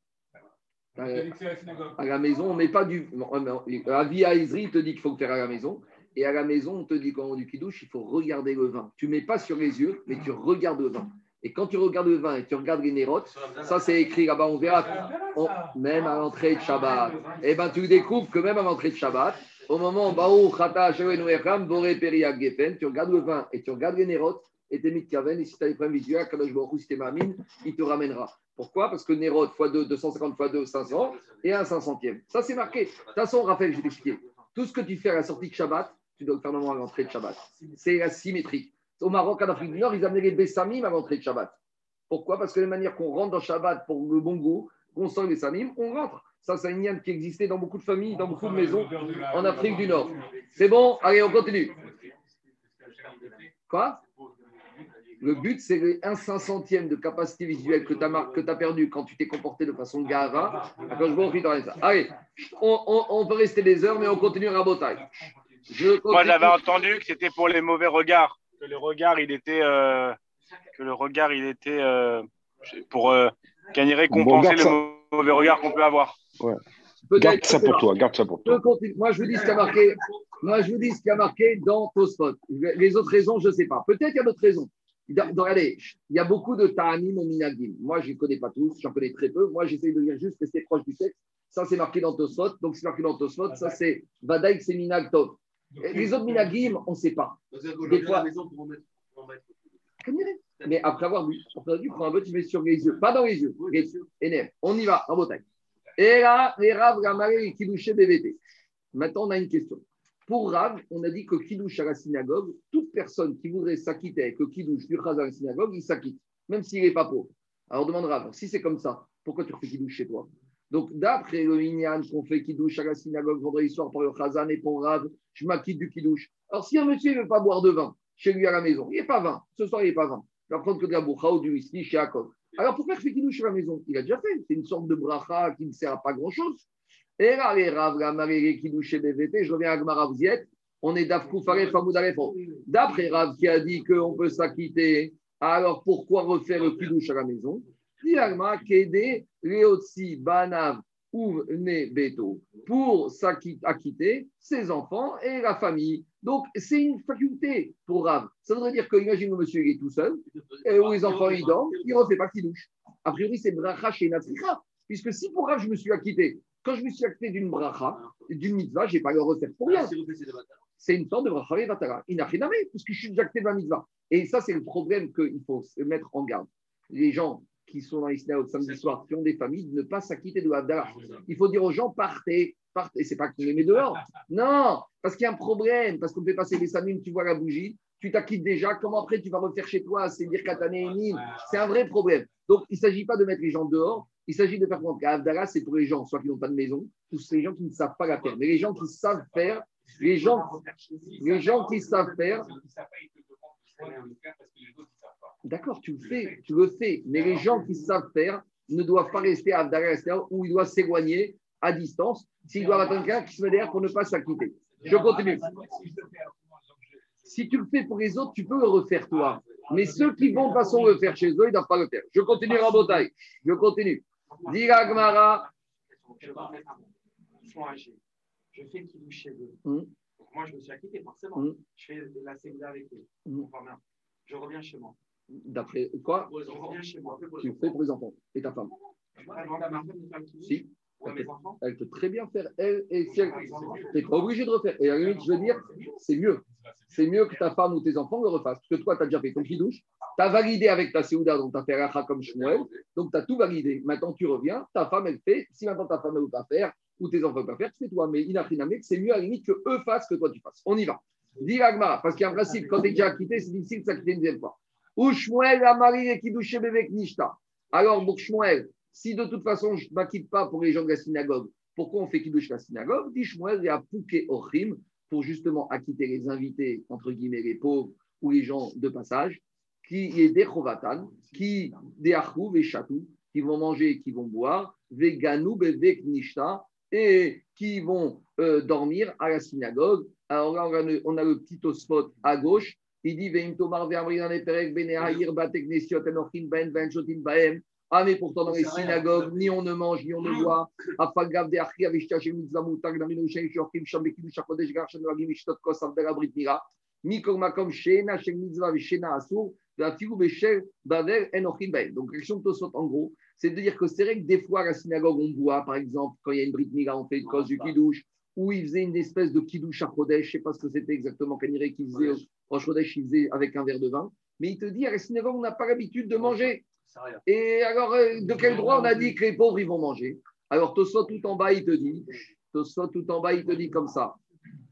À la maison, on ne met pas du. Avi à Isri te dit qu'il faut le faire à la maison. Et à la maison, on te dit quand on du kidouche, il faut regarder le vin. Tu ne mets pas sur les yeux, mais tu regardes le vin. Et quand tu regardes le vin et tu regardes les nérotes, ça c'est écrit là-bas, on verra. on- même à l'entrée de Shabbat. Et ben tu découvres que même à l'entrée de Shabbat, au moment où tu regardes le vin et tu regardes les nérotes, et t'es mis de Kaven, et si tu as des problèmes visuels, Kadosh Baruch si t'es mamine, il te ramènera. Pourquoi? Parce que Nérot x 2, 250 x 2, 500, et un 500e. Ça, c'est marqué. De toute façon, Raphaël, je vais t'expliquer. Tout ce que tu fais à la sortie de Shabbat, tu dois le faire normalement à l'entrée de Shabbat. C'est la symétrique. Au Maroc, en Afrique du Nord, ils amenaient les Bessamim à l'entrée de Shabbat. Pourquoi? Parce que la manière qu'on rentre dans Shabbat pour le bon goût, qu'on sort les Bessamim, on rentre. Ça, c'est une nienne qui existait dans beaucoup de familles, dans beaucoup de maisons en Afrique du Nord. C'est bon? Allez, on continue. Quoi? Le but, c'est les 1 500e de capacité visuelle que tu as, perdu quand tu t'es comporté de façon gava. Quand je ça. Allez, on, peut rester des heures, mais on continue à
Moi, j'avais entendu que c'était pour les mauvais regards. Que le regard, il était. euh, que le regard, il était. euh, pour euh, gagner récompenser le
ça.
mauvais regard qu'on peut avoir.
Garde
que
ça
c'est
pour toi, garde ça pour
Je
toi.
Moi, je vous dis ce qui a marqué. Moi, je vous dis ce qui a marqué dans Tosfot. Les autres raisons, je ne sais pas. Peut-être qu'il y a d'autres raisons. Dans- dans- regardez, il y a beaucoup de ta'anim au minagim. Moi, je ne les connais pas tous, j'en connais très peu. Moi, j'essaie de lire juste rester proche du texte. Ça, c'est marqué dans Tosfot. Donc, c'est marqué dans Tosfot. Ça, c'est Vadaïk, c'est minag tov. Les autres minagim, on ne sait pas. Des fois- Mais après avoir avoir vu, prends un peu, tu mets sur les yeux. Pas dans les yeux. Les yeux. On y va, en bataille. Et là, les Rav, Gamaré et Kidouché BVT. Maintenant, on a une question. Pour Rav, on a dit que Kidouche à la synagogue, toute personne qui voudrait s'acquitter avec le Kidouche du Chazan à la synagogue, il s'acquitte, même s'il n'est pas pauvre. Alors demande Rav, si c'est comme ça, pourquoi tu refais Kidouche chez toi? Donc, d'après le Minyan qu'on fait Kidouche à la synagogue vendredi soir pour le Chazan et pour Rav, je m'acquitte du Kidouche. Alors, si un monsieur ne veut pas boire de vin chez lui à la maison, il n'est pas vin. Ce soir, il n'est pas vin. Il va prendre que de la boucha ou du whisky chez Jacob. Alors, pourquoi il fait Kidouche à la maison Il a déjà fait. C'est une sorte de bracha qui ne sert à pas grand-chose. Et là, les Rav, la Maré, Kidouche BVT, je reviens à Gmara, vous On est d'Afkou Faref, Famoud Arefo. D'après Rav qui a dit qu'on peut s'acquitter, alors pourquoi refaire le Kidouche à la maison? Diagma, Kede, Leotsi, Banav, ou né Beto pour s'acquitter ses enfants et la famille. Donc, c'est une faculté pour Rav. Ça voudrait dire que, imagine le monsieur est tout seul, où les enfants ils dorment, il ne refait pas qu'il douche. A priori, c'est bracha chez Natricha. Puisque si pour Rav, je me suis acquitté, quand je me suis acquitté d'une bracha, d'une mitzvah, je n'ai pas le refaire pour rien. C'est une sorte de bracha et vatara. Puisque je suis acquitté de ma mitzvah. Et ça, c'est le problème qu'il faut mettre en garde. Les gens qui sont dans les synagogues samedi soir, qui ont des familles, de ne pas s'acquitter de l'Abdallah. Il faut dire aux gens, partez, partez. C'est pas que tu les mets dehors. Non, parce qu'il y a un problème, parce qu'on fait passer les samim, tu vois la bougie, tu t'acquittes déjà, comment après tu vas refaire chez toi, c'est dire katané et mine. C'est un vrai problème. Donc, il ne s'agit pas de mettre les gens dehors, il s'agit de faire comprendre qu'Abdallah, c'est pour les gens, soit qui n'ont pas de maison, tous les gens qui ne savent pas la faire. Mais les gens qui savent faire, les gens, les gens qui savent faire, D'accord, tu le fais, tu le fais. Mais les gens qui savent faire ne doivent pas rester à l'extérieur où ils doivent s'éloigner à distance s'ils doivent attendre quelqu'un qui se met derrière pour ne pas s'acquitter. Je continue. Si tu le fais pour les autres, tu peux le refaire toi. Mais ceux qui vont de toute façon le faire chez eux, ils ne doivent pas le faire. Je continue Rabotaï. Je continue. Dira Gmara.
Ils sont âgés. Je fais qu'ils douche chez eux. Donc moi, je me suis acquitté, forcément.
Hum.
Je fais de la sécurité avec eux. Merde. Je reviens chez moi.
D'après quoi
moi.
Tu fais pour les enfants et ta femme. Si. Elle peut très bien faire, elle, et si elle. Tu n'es pas obligé de refaire. Et à la limite, je veux dire, c'est mieux. C'est mieux que ta femme ou tes enfants le refassent. Parce que toi, tu as déjà fait ton douche, tu as validé avec ta Séouda, donc tu as fait Racha comme Shmuel, donc tu as tout validé. Maintenant, tu reviens, ta femme, elle fait. Si maintenant ta femme ne veut pas faire, ou tes enfants ne veulent pas faire, tu fais toi. Mais inachiname, c'est mieux à la limite que eux fassent que toi tu fasses. On y va. Dis parce qu'il y a un principe, quand tu es déjà acquitté, c'est difficile de s'acquitter une deuxième fois. Ou Shmuel. Alors, pour Shmuel, si de toute façon je ne m'acquitte pas pour les gens de la synagogue, pourquoi on fait Kiddush la synagogue? Dit Shmuel, il y a Pouké Ochim pour justement acquitter les invités, entre guillemets, les pauvres ou les gens de passage, qui est des Chovatan, qui des Achou et Chatou, qui vont manger, qui vont boire, Veganou, Bevek Nishta, et qui vont euh, dormir à la synagogue. Alors là, on a le, petit spot à gauche. Il dit Veim Tomar Ve'amri dans les Perek, Bene Haïr, Batek Nesiot, Enochin, Ben, Ben, Shotin, Baem. Ah, mais pourtant, dans les synagogues, ni on ne mange, ni on ne boit. Afagav de Achri, Avishta, Shem, Mitzvah, Moutak, Damino, Shem, Shorkim, Sham, Bekidu, Shakodesh, Gar, Shem, Ragim, Ishtot, Kos, Avdera, Brit, Mira. Mikor, Makom, Shena, Shem, Mitzvah, Vishena, Asur. Donc, l'action de Tosot, en gros, c'est de dire que c'est vrai que des fois, à la synagogue, on voit, par exemple, quand il y a une brite mila, on fait une cause du kidouche, ou il faisait une espèce de kidouche à Chodesh, je ne sais pas ce que c'était exactement, Kaniré qu'il faisait, au Chodesh, avec un verre de vin. Mais il te dit, à la synagogue, on n'a pas l'habitude de manger. Et alors, euh, de quel droit on a dit que les pauvres, ils vont manger? Alors, Tosot, tout en bas, il te dit, Tosot, tout en bas, il te dit comme ça.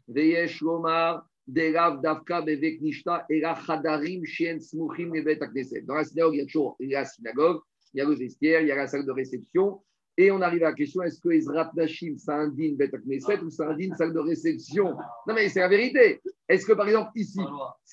Veyesh Lomar, Derav Davka Bevek Nishta, Era Chadarim Shien Smuchim Nebet. Dans la synagogue, il y a toujours la synagogue, il y a le vestiaire, il y a la salle de réception. Et on arrive à la question est-ce que Ezrat Nashim, ça indigne Bet Akneset ou ça indigne salle de réception? Non, mais c'est la vérité. Est-ce que par exemple, ici,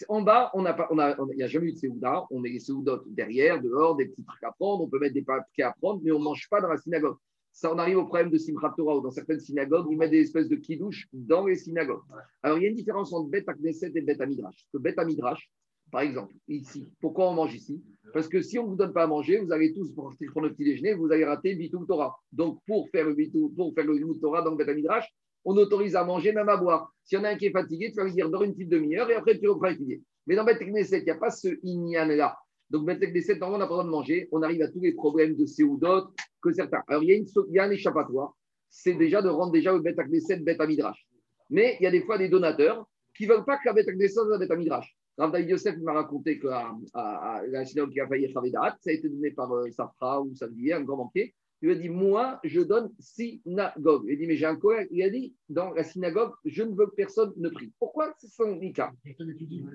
en bas, on n'a on a, il n'y a jamais eu de Seouda, on met les Seoudot derrière, dehors, des petits trucs à prendre, on peut mettre des papiers à prendre, mais on ne mange pas dans la synagogue. Ça, on arrive au problème de Simchat Torah, où dans certaines synagogues, ils mettent des espèces de kidouches dans les synagogues. Alors, il y a une différence entre Bet Akneset et Bet Amidrash. Parce que Bet Amidrash, par exemple, ici, pourquoi on mange ici? Parce que si on ne vous donne pas à manger, vous allez tous pour le petit déjeuner, vous allez rater Bitou Torah. Donc, pour faire le Bitou, pour faire le Torah dans le Bet Amidrash, on autorise à manger, même à boire. S'il y en a un qui est fatigué, tu vas lui dire dors une petite demi-heure et après tu reprends étudier. Mais dans Bet Knesset, il n'y a pas ce inyan-là. Donc, Bet Knesset, normalement, on n'a pas droit de manger. On arrive à tous les problèmes de Séoudot que certains. Alors, il y a, une, il y a un échappatoire. C'est déjà de rendre déjà le Bet Knesset Bet Midrash. Mais il y a des fois des donateurs qui ne veulent pas que la Bet Knesset soit Bet Midrash. Rav David Yosef m'a raconté que à, à, à la synagogue qui a failli Chavedat, ça a été donné par euh, Safra ou Samdier, un grand banquier. Il a dit Moi, je donne synagogue. Il a dit Mais j'ai un collègue. Il a dit Dans la synagogue, je ne veux que personne ne prie. Pourquoi C'est son cas? Personne n'étudie.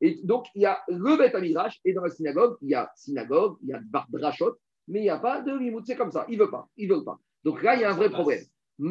Et donc, il y a le Bet Midrash, et dans la synagogue, il y a synagogue, il y a Bardrashot, mais il n'y a pas de limout. C'est comme ça. Il ne veut pas. Il veut pas. Donc là, il y a un vrai problème.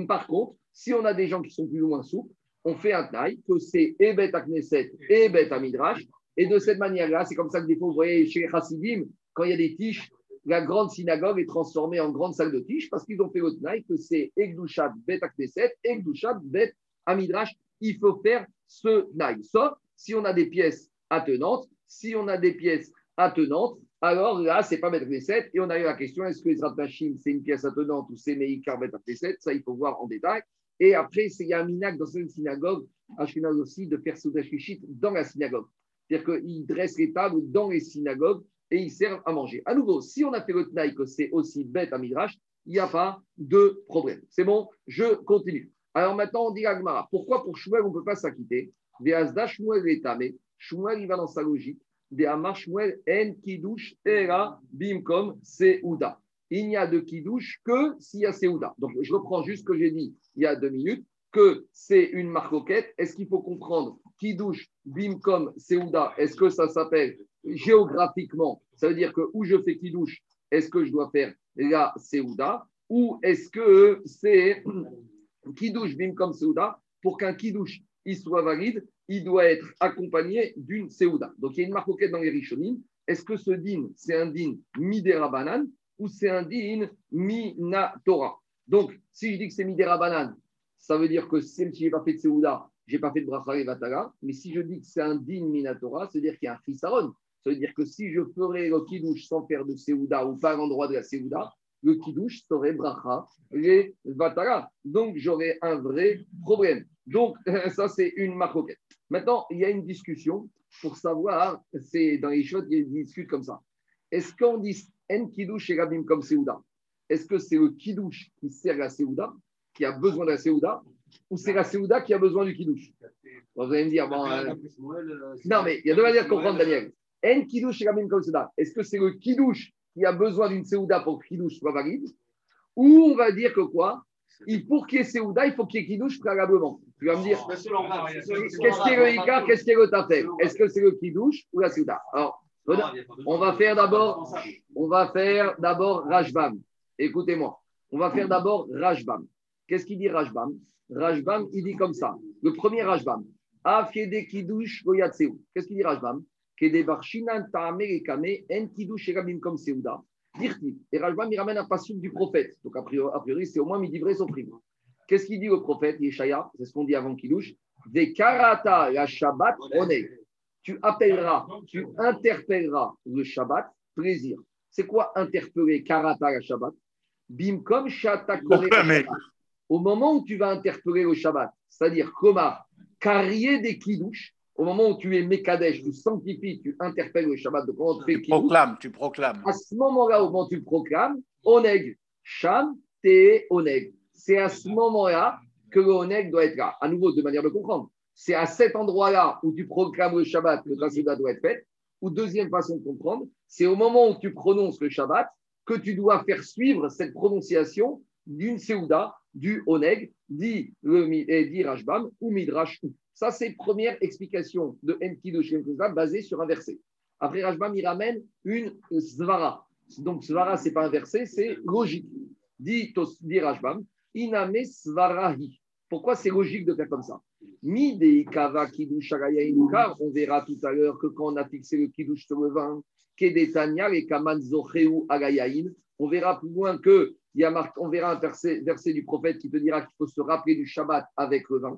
Par contre, si on a des gens qui sont plus ou moins souples, on fait un taille que c'est et Bet Knesset et Midrash. Et de cette manière-là, c'est comme ça que des fois, vous voyez chez les Chassidim, quand il y a des tiges, la grande synagogue est transformée en grande salle de tiges parce qu'ils ont fait le taille que c'est Egdushat Bet Knesset, Egdushat Bet Midrash. Il faut faire ce taille. Sauf si on a des pièces attenantes. Si on a des pièces attenantes, alors là, c'est pas Bet Knesset. Et on a eu la question est-ce que Ezrat Nashim, c'est une pièce attenante ou c'est Meikar Bet Knesset Ça, il faut voir en détail. Et après, il y a un minac dans une synagogue, Ashkenaz aussi, de faire Soudashishit dans la synagogue. C'est-à-dire qu'ils dressent les tables dans les synagogues et ils servent à manger. À nouveau, si on a fait le tnaï que c'est aussi bête à Midrash, il n'y a pas de problème. C'est bon, je continue. Alors maintenant, on dit à Gmara, pourquoi pour Shmuel, on ne peut pas s'acquitter? Veazda Shmuel est tamé. Shmuel, il va dans sa logique. De Amar Shmuel en Kiddush Era Bimkom Seuda il n'y a de kidouche que s'il y a Seouda. Donc, je reprends juste ce que j'ai dit il y a deux minutes, que c'est une marcoquette. Est-ce qu'il faut comprendre kidouche, bimkom, Seouda Est-ce que ça s'appelle géographiquement? Ça veut dire que où je fais kidouche, est-ce que je dois faire la Seouda Ou est-ce que c'est kidouche, bimkom, Seouda Pour qu'un kidouche il soit valide, il doit être accompagné d'une Seouda. Donc, il y a une marcoquette dans les Rishonim. Est-ce que ce din, c'est un din midera banane ou c'est un din minatora. Donc, si je dis que c'est midera banane, ça veut dire que si je n'ai pas fait de Seouda, je n'ai pas fait de bracha et vatala. Mais si je dis que c'est un din minatora, ça veut dire qu'il y a un chisaron. Ça veut dire que si je ferais le kidouche sans faire de Seouda ou pas à l'endroit de la Seouda, le kidouche serait bracha et vatala. Donc, j'aurais un vrai problème. Donc, ça, c'est une maroquette. Maintenant, il y a une discussion pour savoir, c'est dans les choses, ils discutent comme ça. Est-ce qu'on dit en et rabim comme Seouda Est-ce que c'est le kidouche qui sert la Seouda, qui a besoin de la Seouda, ou c'est la Seouda qui a besoin du kidouche Vous allez me dire, bon. Euh, non, mais il y a deux manières de comprendre, Daniel. En et rabim comme Seouda. Est-ce que c'est le kidouche qui a besoin d'une Seouda pour que le kidouche soit valide? Ou on va dire que quoi? Il, pour qu'il y ait Seouda, il faut qu'il y ait Kidouche préalablement. Tu vas me dire, qu'est-ce qui est le Ika, qu'est-ce qui est le Tafel? Est-ce que c'est le Kidouche ou la Seouda Alors, on va faire d'abord, on va faire d'abord Rajbam. Écoutez-moi. On va faire d'abord Rajbam. Qu'est-ce qu'il dit Rajbam? Rajbam, il dit comme ça. Le premier Rajbam. Afiede Kiddush Qu'est-ce qu'il dit Rajbam? Kede Barshinan Taame Ekame En Kiddush Erabim comme Seuda. Et Rajbam, il ramène un passage du prophète. Donc, a priori, c'est au moins vrai son prime. Qu'est-ce qu'il dit le prophète Yeshaya? C'est ce qu'on dit avant Kiddush. Des Karata la Shabbat Oneg tu appelleras, tu interpelleras le Shabbat, plaisir. C'est quoi interpeller Karata la Shabbat? Bim comme Au moment où tu vas interpeller le Shabbat, c'est-à-dire comment carrier des kidouches, au moment où tu es Mekadesh, tu sanctifies, tu interpelles le Shabbat de comment tu fais
Tu proclames, tu proclames.
à ce moment-là, au moment où tu proclames, Oneg, Sham, Te, Oneg. C'est à ce moment-là que le Oneg doit être là. À nouveau, de manière de comprendre. C'est à cet endroit-là où tu proclames le Shabbat que la Souda doit être faite. Ou deuxième façon de comprendre, c'est au moment où tu prononces le Shabbat que tu dois faire suivre cette prononciation d'une Seouda, du Oneg, dit, le, et dit Rashbam ou Midrash. Ça, c'est première explication de Enkidosh basée sur un verset. Après Rashbam, il ramène une Svara. Donc, Svara, ce n'est pas un verset, c'est logique. Dit, dit Rashbam, Iname Svarahi. Pourquoi c'est logique de faire comme ça? On verra tout à l'heure que quand on a fixé le Kiddush sur le vin, et on verra plus loin que on verra un verset, du prophète qui te dira qu'il faut se rappeler du Shabbat avec le vin.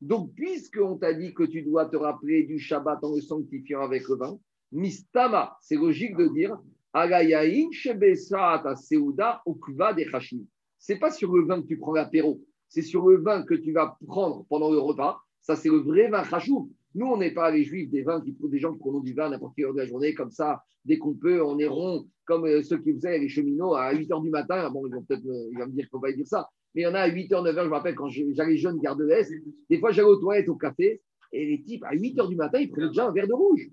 Donc, puisqu'on t'a dit que tu dois te rappeler du Shabbat en le sanctifiant avec le vin, Mistama, c'est logique de dire Agayain Shebesat Seuda de. C'est pas sur le vin que tu prends l'apéro, c'est sur le vin que tu vas prendre pendant le repas. Ça, c'est le vrai vin Hashou. Nous, on n'est pas les juifs des vins qui des gens qui prennent du vin à n'importe quelle heure de la journée, comme ça, dès qu'on peut, on est rond, comme euh, ceux qui faisaient les cheminots à 8 h du matin. Bon, ils vont peut-être me, il va me dire faut pas dire ça, mais il y en a à 8 h, 9 h, je me rappelle quand j'allais jeune garde de l'Est, des fois j'allais aux toilettes au café, et les types, à 8 h du matin, ils prenaient déjà un verre de rouge.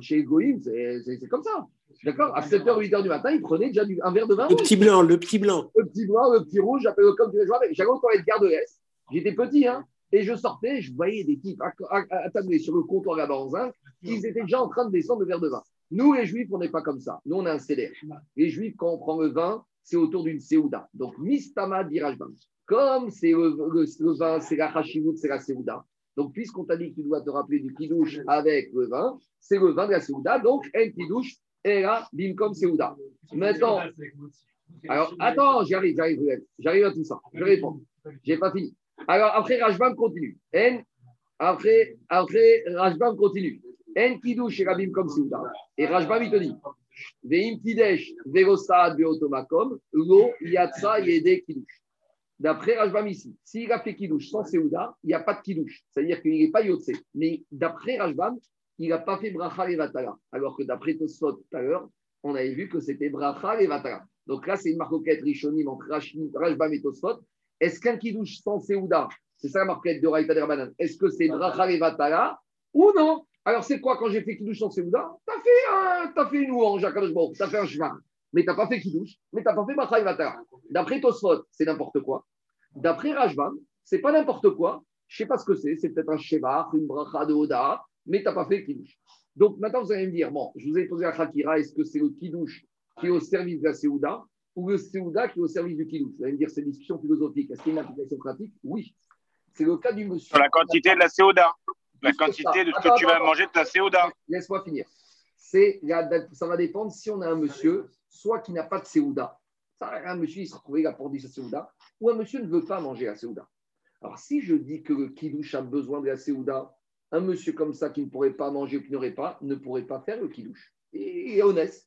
Chez Goïm, c'est comme ça. D'accord À 7 h, 8 h du matin, ils prenaient déjà un verre de vin
Le petit blanc, le petit blanc.
Le petit blanc, le petit rouge, j'appelle comme tu veux. J'allais aux toilettes garde de l'Est, j'étais petit, hein, et je sortais, je voyais des types à- à- attablés sur le comptoir zinc, ils étaient déjà en train de descendre le verre de vin. Nous, les juifs, on n'est pas comme ça. Nous, on a un CDR. Les juifs, quand on prend le vin, c'est autour d'une Seouda. Donc, Mistama dirajbam. Comme c'est le, le- le vin, c'est la Hashivut, c'est la Seouda. Donc, puisqu'on t'a dit que tu dois te rappeler du Kiddush avec le vin, c'est le vin de la Seouda. Donc, un Kiddush est là, bim comme Seouda. Maintenant, alors, attends, j'arrive, j'arrive, j'arrive à tout ça. Je réponds. J'ai pas fini. Alors, après, Rajbam continue. En, après, après, Rajbam continue. En kiddush et rabim comme Souda. Et Rajbam, il te dit Veim kidesh lo yatsa yede. D'après Rajbam ici, s'il a fait kiddush sans Seouda, il n'y a pas de kiddush. C'est-à-dire qu'il n'est pas yotse. Mais d'après Rajbam, il n'a pas fait bracha et vatala. Alors que d'après Tosfot tout à l'heure, on avait vu que c'était bracha et vatala. Donc là, c'est une marcoquette rishonim entre Rajbam et Tosfot. Est-ce qu'un kiddush sans Seouda, c'est ça la marquette de Raïta Derbanan, est-ce que c'est bracha et vatala ou non? Alors c'est quoi quand j'ai fait kiddush sans Seouda T'as fait, un- t'as fait une louange à t'as fait un chemin, mais t'as pas fait kiddush, mais t'as pas fait bracha et vatala. D'après Tosfot, c'est n'importe quoi. D'après Rajbam, c'est pas n'importe quoi. Je sais pas ce que c'est. C'est peut-être un sheva, une bracha de Oda, mais t'as pas fait kiddush. Donc maintenant, vous allez me dire, bon, je vous ai posé la Khakira, est-ce que c'est le kiddush qui est au service de la Seouda ou le Seouda qui est au service du kiddush Vous allez me dire, c'est une discussion philosophique. Est-ce qu'il y a une application pratique? Oui. C'est le cas du monsieur.
Sur la quantité de la Séoda. La quantité de ce que tu vas
attends,
manger de ta Séoda.
Laisse-moi finir. C'est la ça va dépendre si on a un monsieur, soit qui n'a pas de Séouda. Un monsieur, il se retrouve, il a pour sa Séouda, ou un monsieur ne veut pas manger la Séouda. Alors, si je dis que le kidouche a besoin de la Séouda, un monsieur comme ça qui ne pourrait pas manger ou qui n'aurait pas, ne pourrait pas faire le kidouche. Il est honnête.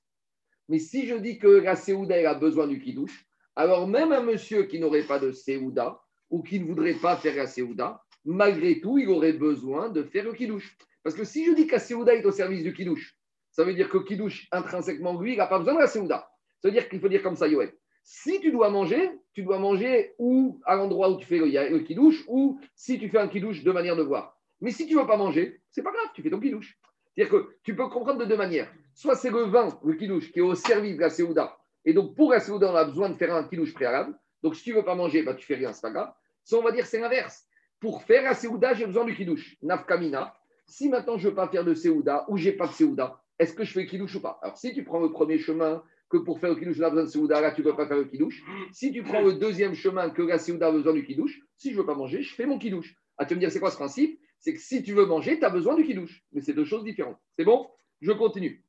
Mais si je dis que la Séouda a besoin du kidouche, alors même un monsieur qui n'aurait pas de Séouda ou qui ne voudrait pas faire la Séouda, malgré tout, il aurait besoin de faire le kidouche. Parce que si je dis que la Séouda est au service du kidouche, ça veut dire que kidouche, intrinsèquement, lui, il n'a pas besoin de la Séouda. Ça veut dire qu'il faut dire comme ça, Yoël. Si tu dois manger, tu dois manger ou à l'endroit où tu fais le, le kidouche, ou si tu fais un kidouche de manière de voir. Mais si tu ne veux pas manger, c'est pas grave, tu fais ton kidouche. C'est-à-dire que tu peux comprendre de deux manières. Soit c'est le vin, le kidouche, qui est au service de la Séouda. Et donc, pour la Séouda, on a besoin de faire un kidouche préalable. Donc, si tu ne veux pas manger, bah, tu fais rien, c'est pas grave. Soit on va dire c'est l'inverse. Pour faire la Séouda, j'ai besoin du kidouche. Nafkamina. Si maintenant je ne veux pas faire de Séouda ou j'ai pas de Séouda, est-ce que je fais kidouche ou pas? Alors, si tu prends le premier chemin, que pour faire le kidouche, on a besoin de Séouda, là, tu ne peux pas faire le kidouche. Si tu prends le deuxième chemin, que la Séouda a besoin du kidouche, si je ne veux pas manger, je fais mon kidouche. Ah, tu vas me dire, c'est quoi ce principe? C'est que si tu veux manger, tu as besoin du kidouche. Mais c'est deux choses différentes. C'est bon? Je continue.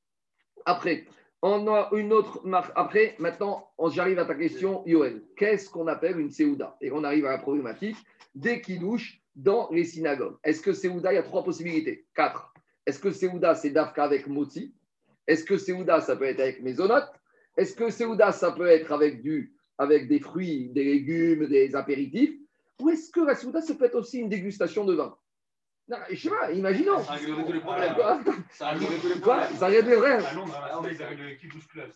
Après, on a une autre marque. Après, maintenant, j'arrive à ta question, Yoel. Qu'est-ce qu'on appelle une Séouda? Et on arrive à la problématique des kidouches dans les synagogues. Est-ce que Séouda, il y a trois possibilités? Quatre. Est-ce que Séouda, c'est Dafka avec Moti? Est-ce que Séouda, ça peut être avec Maisonot Est-ce que Séouda, ça peut être avec, du, avec des fruits, des légumes, des apéritifs? Ou est-ce que la Séouda, ça peut être aussi une dégustation de vin? Non, je sais pas, imaginons.
Ça réglerait tous les problèmes.
Quoi
Ça réglerait tous les
Quoi
problèmes.
Ça réglerait.
À Londres, à Londres, ils avaient le Kiddush Club.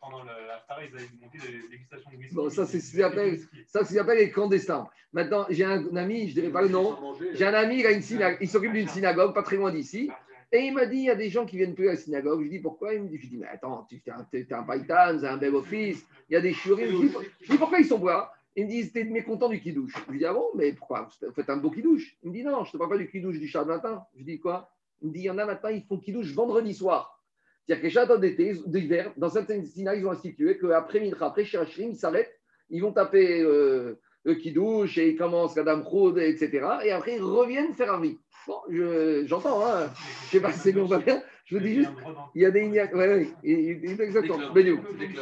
Pendant l'after, ils avaient monté des dégustations de whisky.
Bon, ça, c'est ce qu'ils appellent-
whisky.
Ça, c'est ce qu'on appelle les clandestins. Maintenant, j'ai un ami, je ne dirais pas le nom. J'ai un ami, il, a une synagogue, il s'occupe d'une synagogue pas très loin d'ici. Et il m'a dit, il y a des gens qui viennent plus à la synagogue. Je dis, pourquoi? Il me dit, je dis, mais attends, tu es un, t'es un paitan, c'est un bel office, il y a des shurim. Je dis, je dis, pourquoi ils sont là? Il me dit, ils étaient mécontents du kidouche. Je lui dis, ah bon, mais pourquoi Vous faites un beau kidouche Il me dit, non, je ne te parle pas du kidouche du chat matin. Je dis, quoi Il me dit, il y en a maintenant, ils font kidouche vendredi soir. C'est-à-dire que les châteaux d'été, d'hiver, dans certaines synagogues, ils ont institué qu'après Mitra, après Shirachrim, ils s'arrêtent, ils vont taper euh, le kidouche et ils commencent la dame Khoud, etc. Et après, ils reviennent faire un riz. Bon, je- j'entends, hein. je sais pas si c'est bon pas bien. Je vous dis juste, il y a des ignacs. Oui, oui, exactement.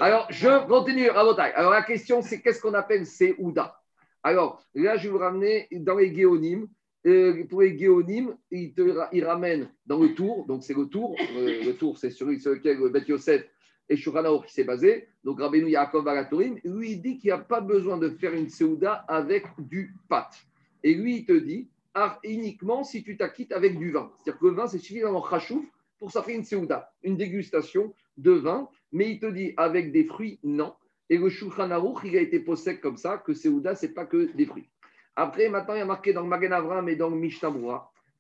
Alors, je continue à taille. Alors, la question, c'est qu'est-ce qu'on appelle Séouda Alors, là, je vais vous ramener dans les géonymes. Euh, pour les géonymes, il, te, ra- il ramène dans le tour, donc c'est le tour, euh, le tour, c'est sur, sur lequel le Beth Yosef et Shuranaor qui s'est basé, donc Rabbeinu Yaakov Balatorim, lui, il dit qu'il n'y a pas besoin de faire une Séouda avec du pâte. Et lui, il te dit, ah, uniquement si tu t'acquittes avec du vin. C'est-à-dire que le vin, c'est suffisamment chachouf pour ça faire une Séouda, une dégustation de vin, mais il te dit avec des fruits, non. Et le Shulchan il a été posé comme ça, que Séouda, c'est pas que des fruits. Après, maintenant, il y a marqué dans le Magen Avram et dans le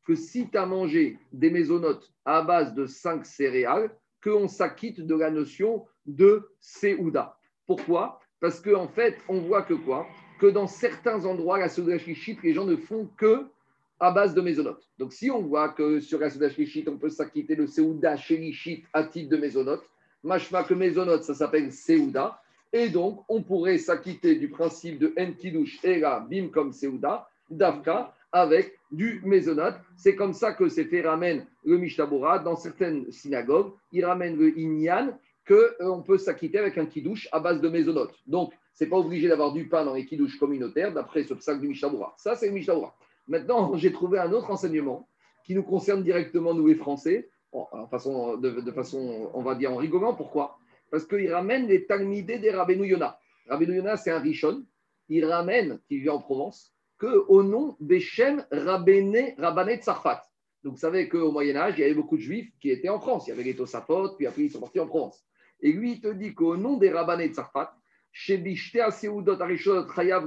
que si tu as mangé des mésonotes à base de 5 céréales, qu'on s'acquitte de la notion de Séouda. Pourquoi? Parce qu'en en fait, on voit que quoi? Que dans certains endroits, la Séouda Shlichit, les gens ne font que à base de mésonotes. Donc, si on voit que sur la Séouda Shlichit, on peut s'acquitter de Séouda Shlichit à titre de mésonote, machma que mésonote, ça s'appelle Séouda. Et donc, on pourrait s'acquitter du principe de Enkidush et la Bim comme Séouda, Davka, avec du mésonote. C'est comme ça que c'est fait ramène le Mishtabura. Dans certaines synagogues, il ramène le Inyan qu'on peut s'acquitter avec un kidouche à base de mésonote. Donc, c'est pas obligé d'avoir du pain dans les kidouches communautaires, d'après ce psaque du Mishtabura. Ça, c'est le Mishtabura. Maintenant, j'ai trouvé un autre enseignement qui nous concerne directement, nous les Français, de, façon, on va dire en rigolant. Pourquoi? Parce qu'il ramène les Talmidés des Rabbeinu Yonah. Rabbeinu Yonah, c'est un Rishon. Il ramène, qui vit en Provence, que au nom des Shem Rabbené, Rabbané de Sarfat. Donc, vous savez qu'au Moyen-Âge, il y avait beaucoup de Juifs qui étaient en France. Il y avait les Tosafot, puis après, ils sont partis en Provence. Et lui, il te dit qu'au nom des Rabbané de Sarfat, chez Bishtea Seudot Arishot Chayav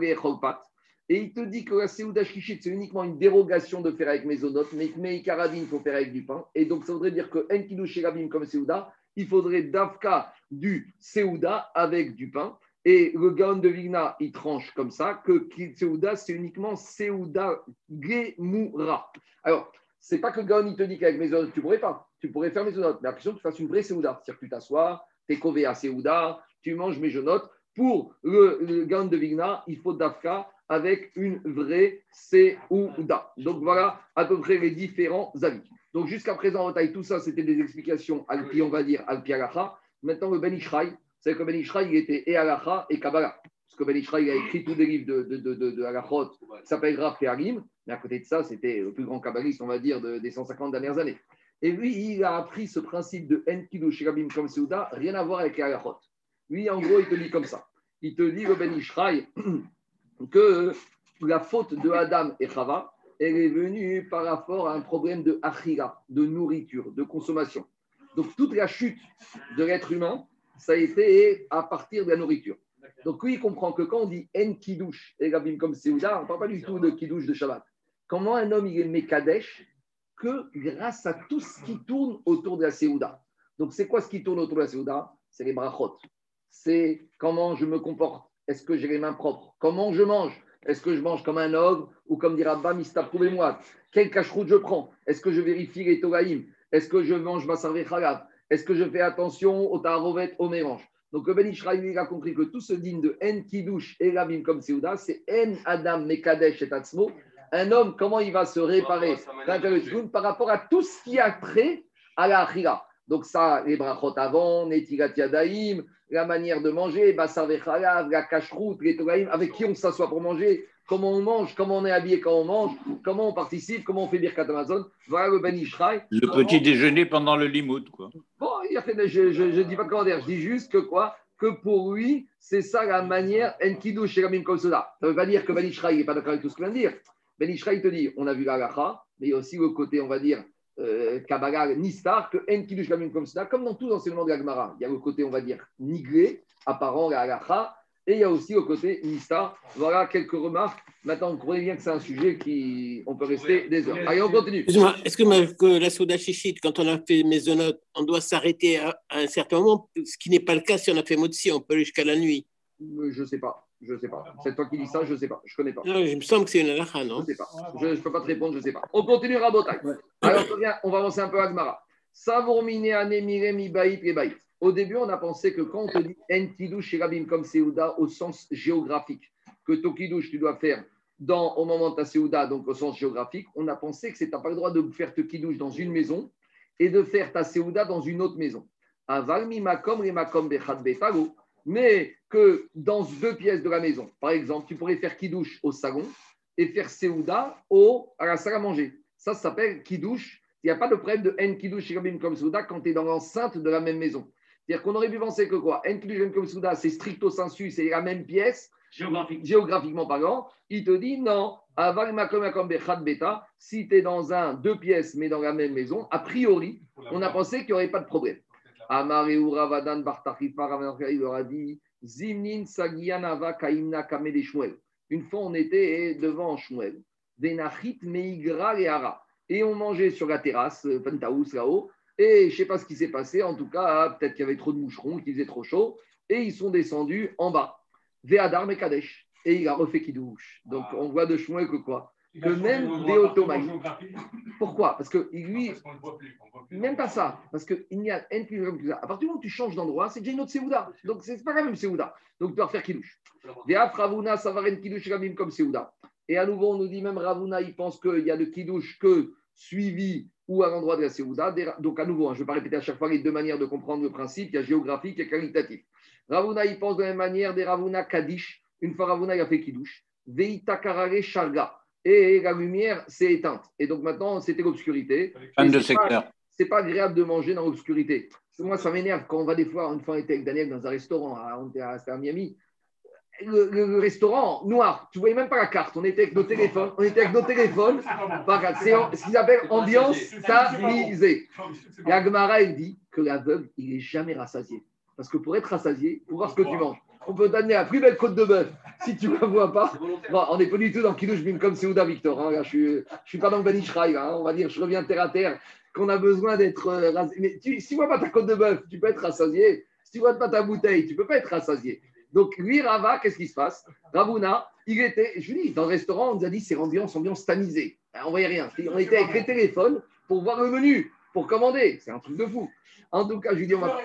et il te dit que la Seouda Shlichit, c'est uniquement une dérogation de faire avec mésonotes, mais que Meikaradin, il faut faire avec du pain. Et donc, ça voudrait dire que Enkidu Shirabim comme Seouda, il faudrait Davka du Seouda avec du pain. Et le Gaon de Vigna, il tranche comme ça, que Seouda, c'est uniquement Seouda Gemoura. Alors, c'est pas que le Gaon, il te dit qu'avec mésonotes, tu pourrais pas. Tu pourrais faire mésonotes, mais la question, que tu fasses une vraie Seouda. C'est-à-dire que tu t'assois, tu es kové à Seouda, tu manges mésonotes. Pour le, le Gaon de Vigna, il faut Davka avec une vraie Seouda. Donc voilà à peu près les différents avis. Donc jusqu'à présent, en taille, tout ça, c'était des explications Alpi, on va dire, Alpi Alacha. Maintenant, le Ben Ishraï, c'est que Ben Ishraï, il était et et Kabbalah. Parce que Ben Ishraï, il a écrit tous des livres de, de, de, de, de qui s'appellent Graf et. Mais à côté de ça, c'était le plus grand kabbaliste, on va dire, de- des 150 dernières années. Et lui, il a appris ce principe de Enkidu Shirabim comme Seouda, rien à voir avec les. Lui, en gros, il te dit comme ça. Il te dit, le Ben Ishraï, que la faute de Adam et Chava, elle est venue par rapport à un problème de achira, de nourriture, de consommation. Donc toute la chute de l'être humain, ça a été à partir de la nourriture. Donc lui, il comprend que quand on dit en kidouche et gabim comme Seouda, on ne parle pas du tout de kidouche de Shabbat. Comment un homme il est mekadesh que grâce à tout ce qui tourne autour de la Seouda. Donc c'est quoi ce qui tourne autour de la Seouda C'est les brachot. C'est comment je me comporte. Est-ce que j'ai les mains propres? Comment je mange? Est-ce que je mange comme un ogre ou comme dira Bam, moi Quel cache-route je prends? Est-ce que je vérifie les togaïm Est-ce que je mange ma khalav Est-ce que je fais attention au tarovet, au mélange Donc le Ben Ishraï, il a compris que tout ce digne de En Kidouche et Rabim comme Seouda, c'est En Adam Mekadesh et Tatsmo. Un homme, comment il va se réparer? par rapport à tout ce qui a trait à la achira. Donc ça, les brachot avant, Netilat Yadaïm, la manière de manger, la cache-route, les togaïm, avec qui on s'assoit pour manger, comment on mange, comment on est habillé quand on mange, comment on participe, comment on fait Birkat Amazon. Voilà le Ben Ishraï.
Le petit déjeuner pendant le limoud, quoi.
Bon, il a fait, je ne dis pas de commentaire, je dis juste que quoi? Que pour lui, c'est ça la manière Enkidu chez Rabim comme cela. Ça ne veut pas dire que Ben Ishraï n'est pas d'accord avec tout ce qu'il vient de dire. Ben Ishra, il te dit, on a vu la lacha, mais il y a aussi le côté, on va dire, euh, Kabbalah, Nistar, que En Kiddush Kamim comme ça, comme dans tout l'enseignement de la Gemara. Il y a le côté, on va dire, nigré, apparent, la lacha, et il y a aussi le côté Nistar. Voilà quelques remarques. Maintenant, vous comprenez bien que c'est un sujet qui. On peut rester des heures. Allez, on continue.
Excuse-moi, est-ce que, ma- que la Souda Chichite, quand on a fait Maisonnote, on doit s'arrêter à, à un certain moment, ce qui n'est pas le cas si on a fait Motsi, on peut aller jusqu'à la nuit.
Euh, Je ne sais pas. Je ne sais pas. C'est toi qui dis ça, je ne sais pas. Je ne connais pas.
Non, il me semble que c'est une halakha,
Je
non?
Ne sais pas. Je ne peux pas te répondre, je ne sais pas. On continue Rabotai. Alors, on va avancer un peu à Gmara. Savourmine anemire mi baït les baït. Au début, on a pensé que quand on te dit en kidouche chez Rabim comme Seouda au sens géographique, que ton kidouche tu dois faire dans, au moment de ta Seouda, donc au sens géographique, on a pensé que tu n'as pas le droit de faire te kidouche dans une maison et de faire ta Seouda dans une autre maison. Aval makom le makom bechad betago. Mais que dans deux pièces de la maison, par exemple, tu pourrais faire kidouche au salon et faire Seouda au, à la salle à manger. Ça, ça s'appelle kidouche. Il n'y a pas de problème de en kidouche Rabim comme Seouda quand tu es dans l'enceinte de la même maison. C'est-à-dire qu'on aurait pu penser que quoi? En kidouche comme Seouda, c'est stricto sensu, c'est la même pièce,
Géographique.
géographiquement parlant. Il te dit non, si tu es dans un deux pièces mais dans la même maison, a priori, on a pensé qu'il n'y aurait pas de problème. Amareu Ravadan Ravadan, il leur a dit Zimnin Sagianava Kaimna Kamede Shmuel. Une fois, on était devant Shmuel, Venachit Meigra et Hara. Et on mangeait sur la terrasse, euh, Pentaous là-haut. Et je ne sais pas ce qui s'est passé. En tout cas, peut-être qu'il y avait trop de moucherons, qu'il faisait trop chaud. Et ils sont descendus en bas. Ve'adar Mekadesh. Et il a refait Kidouche. Donc,
Ah.
on voit de Shmuel que quoi?
Changé
même
géographie.
Pourquoi? Parce que lui,
Parce le voit plus, le voit plus.
même pas ça, parce qu'il n'y a un plus comme ça. À partir du moment où tu changes d'endroit, c'est déjà une autre Seouda. Donc, c'est pas la même Seouda. Donc, tu dois Ravuna, Savaren Kidouche Rabim comme Seouda. Et à nouveau, on nous dit même Ravuna, il pense qu'il y a de Kidouche que suivi ou à l'endroit de la Seouda. Donc, à nouveau, hein, je ne vais pas répéter à chaque fois les deux manières de comprendre le principe. Il y a géographique et qualitatif. Ravuna, il pense de la même manière des Ravuna Kadish. Une fois Ravuna, il a fait Kidouche. Veita Karare Sharga. Et la lumière s'est éteinte. Et donc maintenant, c'était l'obscurité. C'est pas-
secteur.
c'est pas agréable de manger dans l'obscurité. Moi, ça m'énerve quand on va des fois, une fois, on était avec Daniel dans un restaurant, à, on était à, c'était à Miami. Le, le- le restaurant noir, tu voyais même pas la carte. On était avec nos téléphones, on était avec nos téléphones. C'est ce qu'ils appellent ambiance tamisée. Et Agmara, il dit que l'aveugle, il n'est jamais rassasié. Parce que pour être rassasié, il faut voir ce que tu manges. On peut t'amener la plus belle côte de bœuf. Si tu ne la vois pas, Bon, on n'est pas du tout dans Kidouche comme Seouda Victor. hein. Là, je ne suis, pas dans le Banichraï. là, hein. On va dire, je reviens terre à terre, qu'on a besoin d'être euh, rasé. Mais tu, si tu vois pas ta côte de bœuf, tu peux être rassasié. Si tu vois pas ta bouteille, tu peux pas être rassasié. Donc, lui, Rava, qu'est-ce qui se passe? Ravuna, il était, je vous dis, dans le restaurant, on nous a dit c'est ambiance, ambiance tamisée. Hein, On voyait rien. On était avec les téléphones pour voir le menu, pour commander. C'est un truc de fou. En tout cas, je lui dis, on va,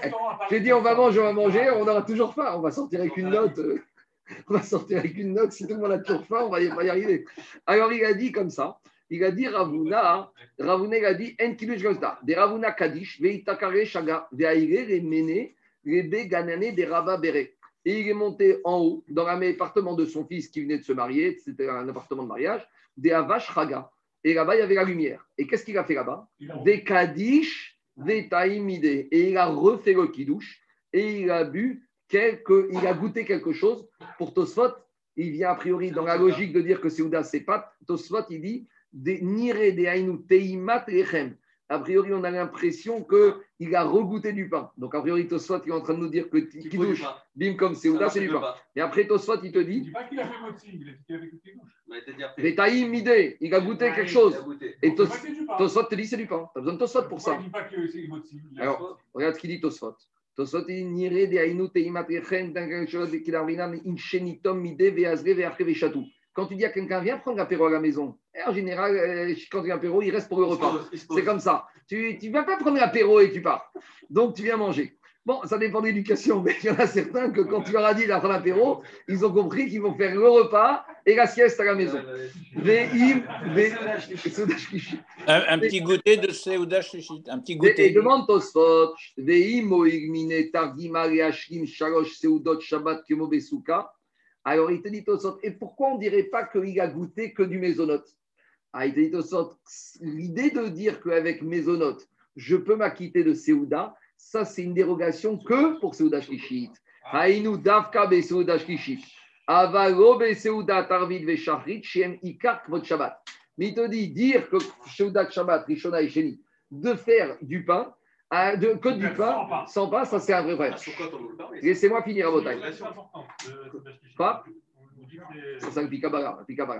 j'ai dit, on va manger, on va manger, on aura toujours faim. On va sortir avec une note. euh, on va sortir avec une note. Si tout le monde a toujours faim, on va y, pas y arriver. Alors, il a dit comme ça. Il a dit Ravuna, Ravuna, il a dit En kilush gazda, des Ravuna Kadish, Veitakare Shaga, Veaire, les Mene, les Ganane, des. Et il est monté en haut, dans l'appartement de son fils qui venait de se marier, c'était un appartement de mariage, des Avash Raga. Et là-bas, il y avait la lumière. Et qu'est-ce qu'il a fait là-bas Des Kadish, des Taïmide. Et il a refait le Kiddush. Et il a bu quelque, il a goûté quelque chose. Pour Tosfot, il vient a priori dans la logique de dire que Seouda, c'est pas. Tosfot, il dit des Nire de Ainu Teimat Lechem. A priori, on a l'impression qu'il a regoûté du pain. Donc, a priori, Tosfot, il est en train de nous dire que Kiddush, bim comme Seouda, c'est du pain. Et après, Tosfot, il te
Il
dit
dit pas qu'il a fait il a dit qu'il avait fait Kidouche.
des Taïmide. Il a goûté quelque chose. Et
Donc,
Tos-
c'est pas que c'est du pain.
Tosfot te dit c'est du pain. Tu as besoin de Tosfot pour ça.
Il. Il
Alors, regarde ce qu'il dit Tosfot. Tosfot, il dit Nire de Ainu Teimat Lechem, dans quelque chose qu'il a rinan, Inchenitom Mide Veazre Vechatou. Quand tu dis à quelqu'un, viens prendre l'apéro à la maison, et en général, euh, quand il y a un apéro, il reste pour le repas. C'est comme ça. Tu ne viens pas prendre l'apéro et tu pars. Donc, tu viens manger. Bon, ça dépend de l'éducation, mais il y en a certains que quand tu leur as dit d'après l'apéro, ils ont compris qu'ils vont faire le repas et la sieste à la maison.
Un, un petit goûter de Seouda Shlichit. Un petit
Et
goûter.
demande Tosfot, Ve'im moigmine targima reashkim shalosh seudot shabbat kemo besuka. Alors il te dit et pourquoi on ne dirait pas qu'il a goûté que du mésonote Ah, il te dit Tosfot, l'idée de dire qu'avec mésonote, je peux m'acquitter de Seouda, ça c'est une dérogation que pour Seouda Shlichit. Haïnu davka be Seouda Shlichit. Avalo Seudat Arvid Veshachrit Shem Ikar Kvot Shabbat. Mais il te dit, dire que Seudat Shabbat, Rishona et Sheni, de faire du pain, euh, de, que du pain, sans pain, ça c'est un vrai problème.
Le parle
Laissez-moi finir à
de- de- de-
Quoi?
C'est-
ça.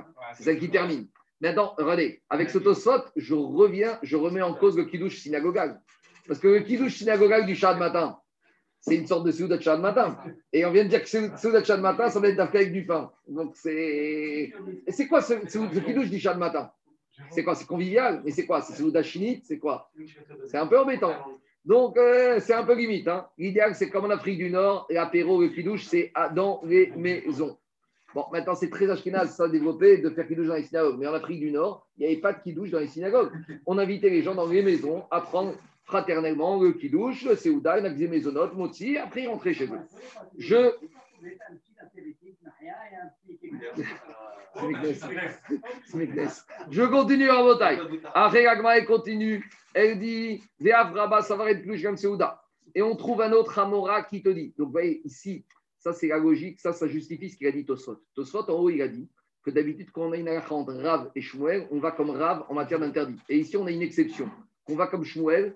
Ouais,
C'est ça qui termine. Maintenant, regardez, avec ce Tosfot, je reviens, je remets en cause le kiddush synagogal. Parce que le kiddush synagogal du Shad matin, c'est une sorte de Souda de Shad matin. Et on vient de dire que Souda de Shad matin, ça va être d'Afka avec du pain. Donc c'est. Et c'est quoi ce, ce, ce kiddush du Shad matin? C'est quoi C'est convivial Mais c'est quoi C'est Souda Shinit C'est quoi? C'est un peu embêtant. Donc, euh, c'est un peu limite. hein. L'idéal, c'est comme en Afrique du Nord, l'apéro, le kidouche, c'est dans les maisons. Bon, maintenant, c'est très ashkénaze, ça, développé, de faire kidouche dans les synagogues. Mais en Afrique du Nord, il n'y avait pas de kidouche dans les synagogues. On invitait les gens dans les maisons à prendre fraternellement le kidouche, le séouda, une axé maisonnote, moti, après rentraient chez eux. Je. Je continue à Botaï. Après, Agmaï continue. Elle dit Ve'av Rabba, ça va être plus. Et on trouve un autre Amora qui te dit. Donc, vous voyez, ici, ça, c'est la logique. Ça, ça justifie ce qu'il a dit Tosfot. Tosfot, en haut, il a dit que d'habitude, quand on a une halakha entre Rav et Shmuel, on va comme Rav en matière d'interdit. Et ici, on a une exception. On va comme Shmuel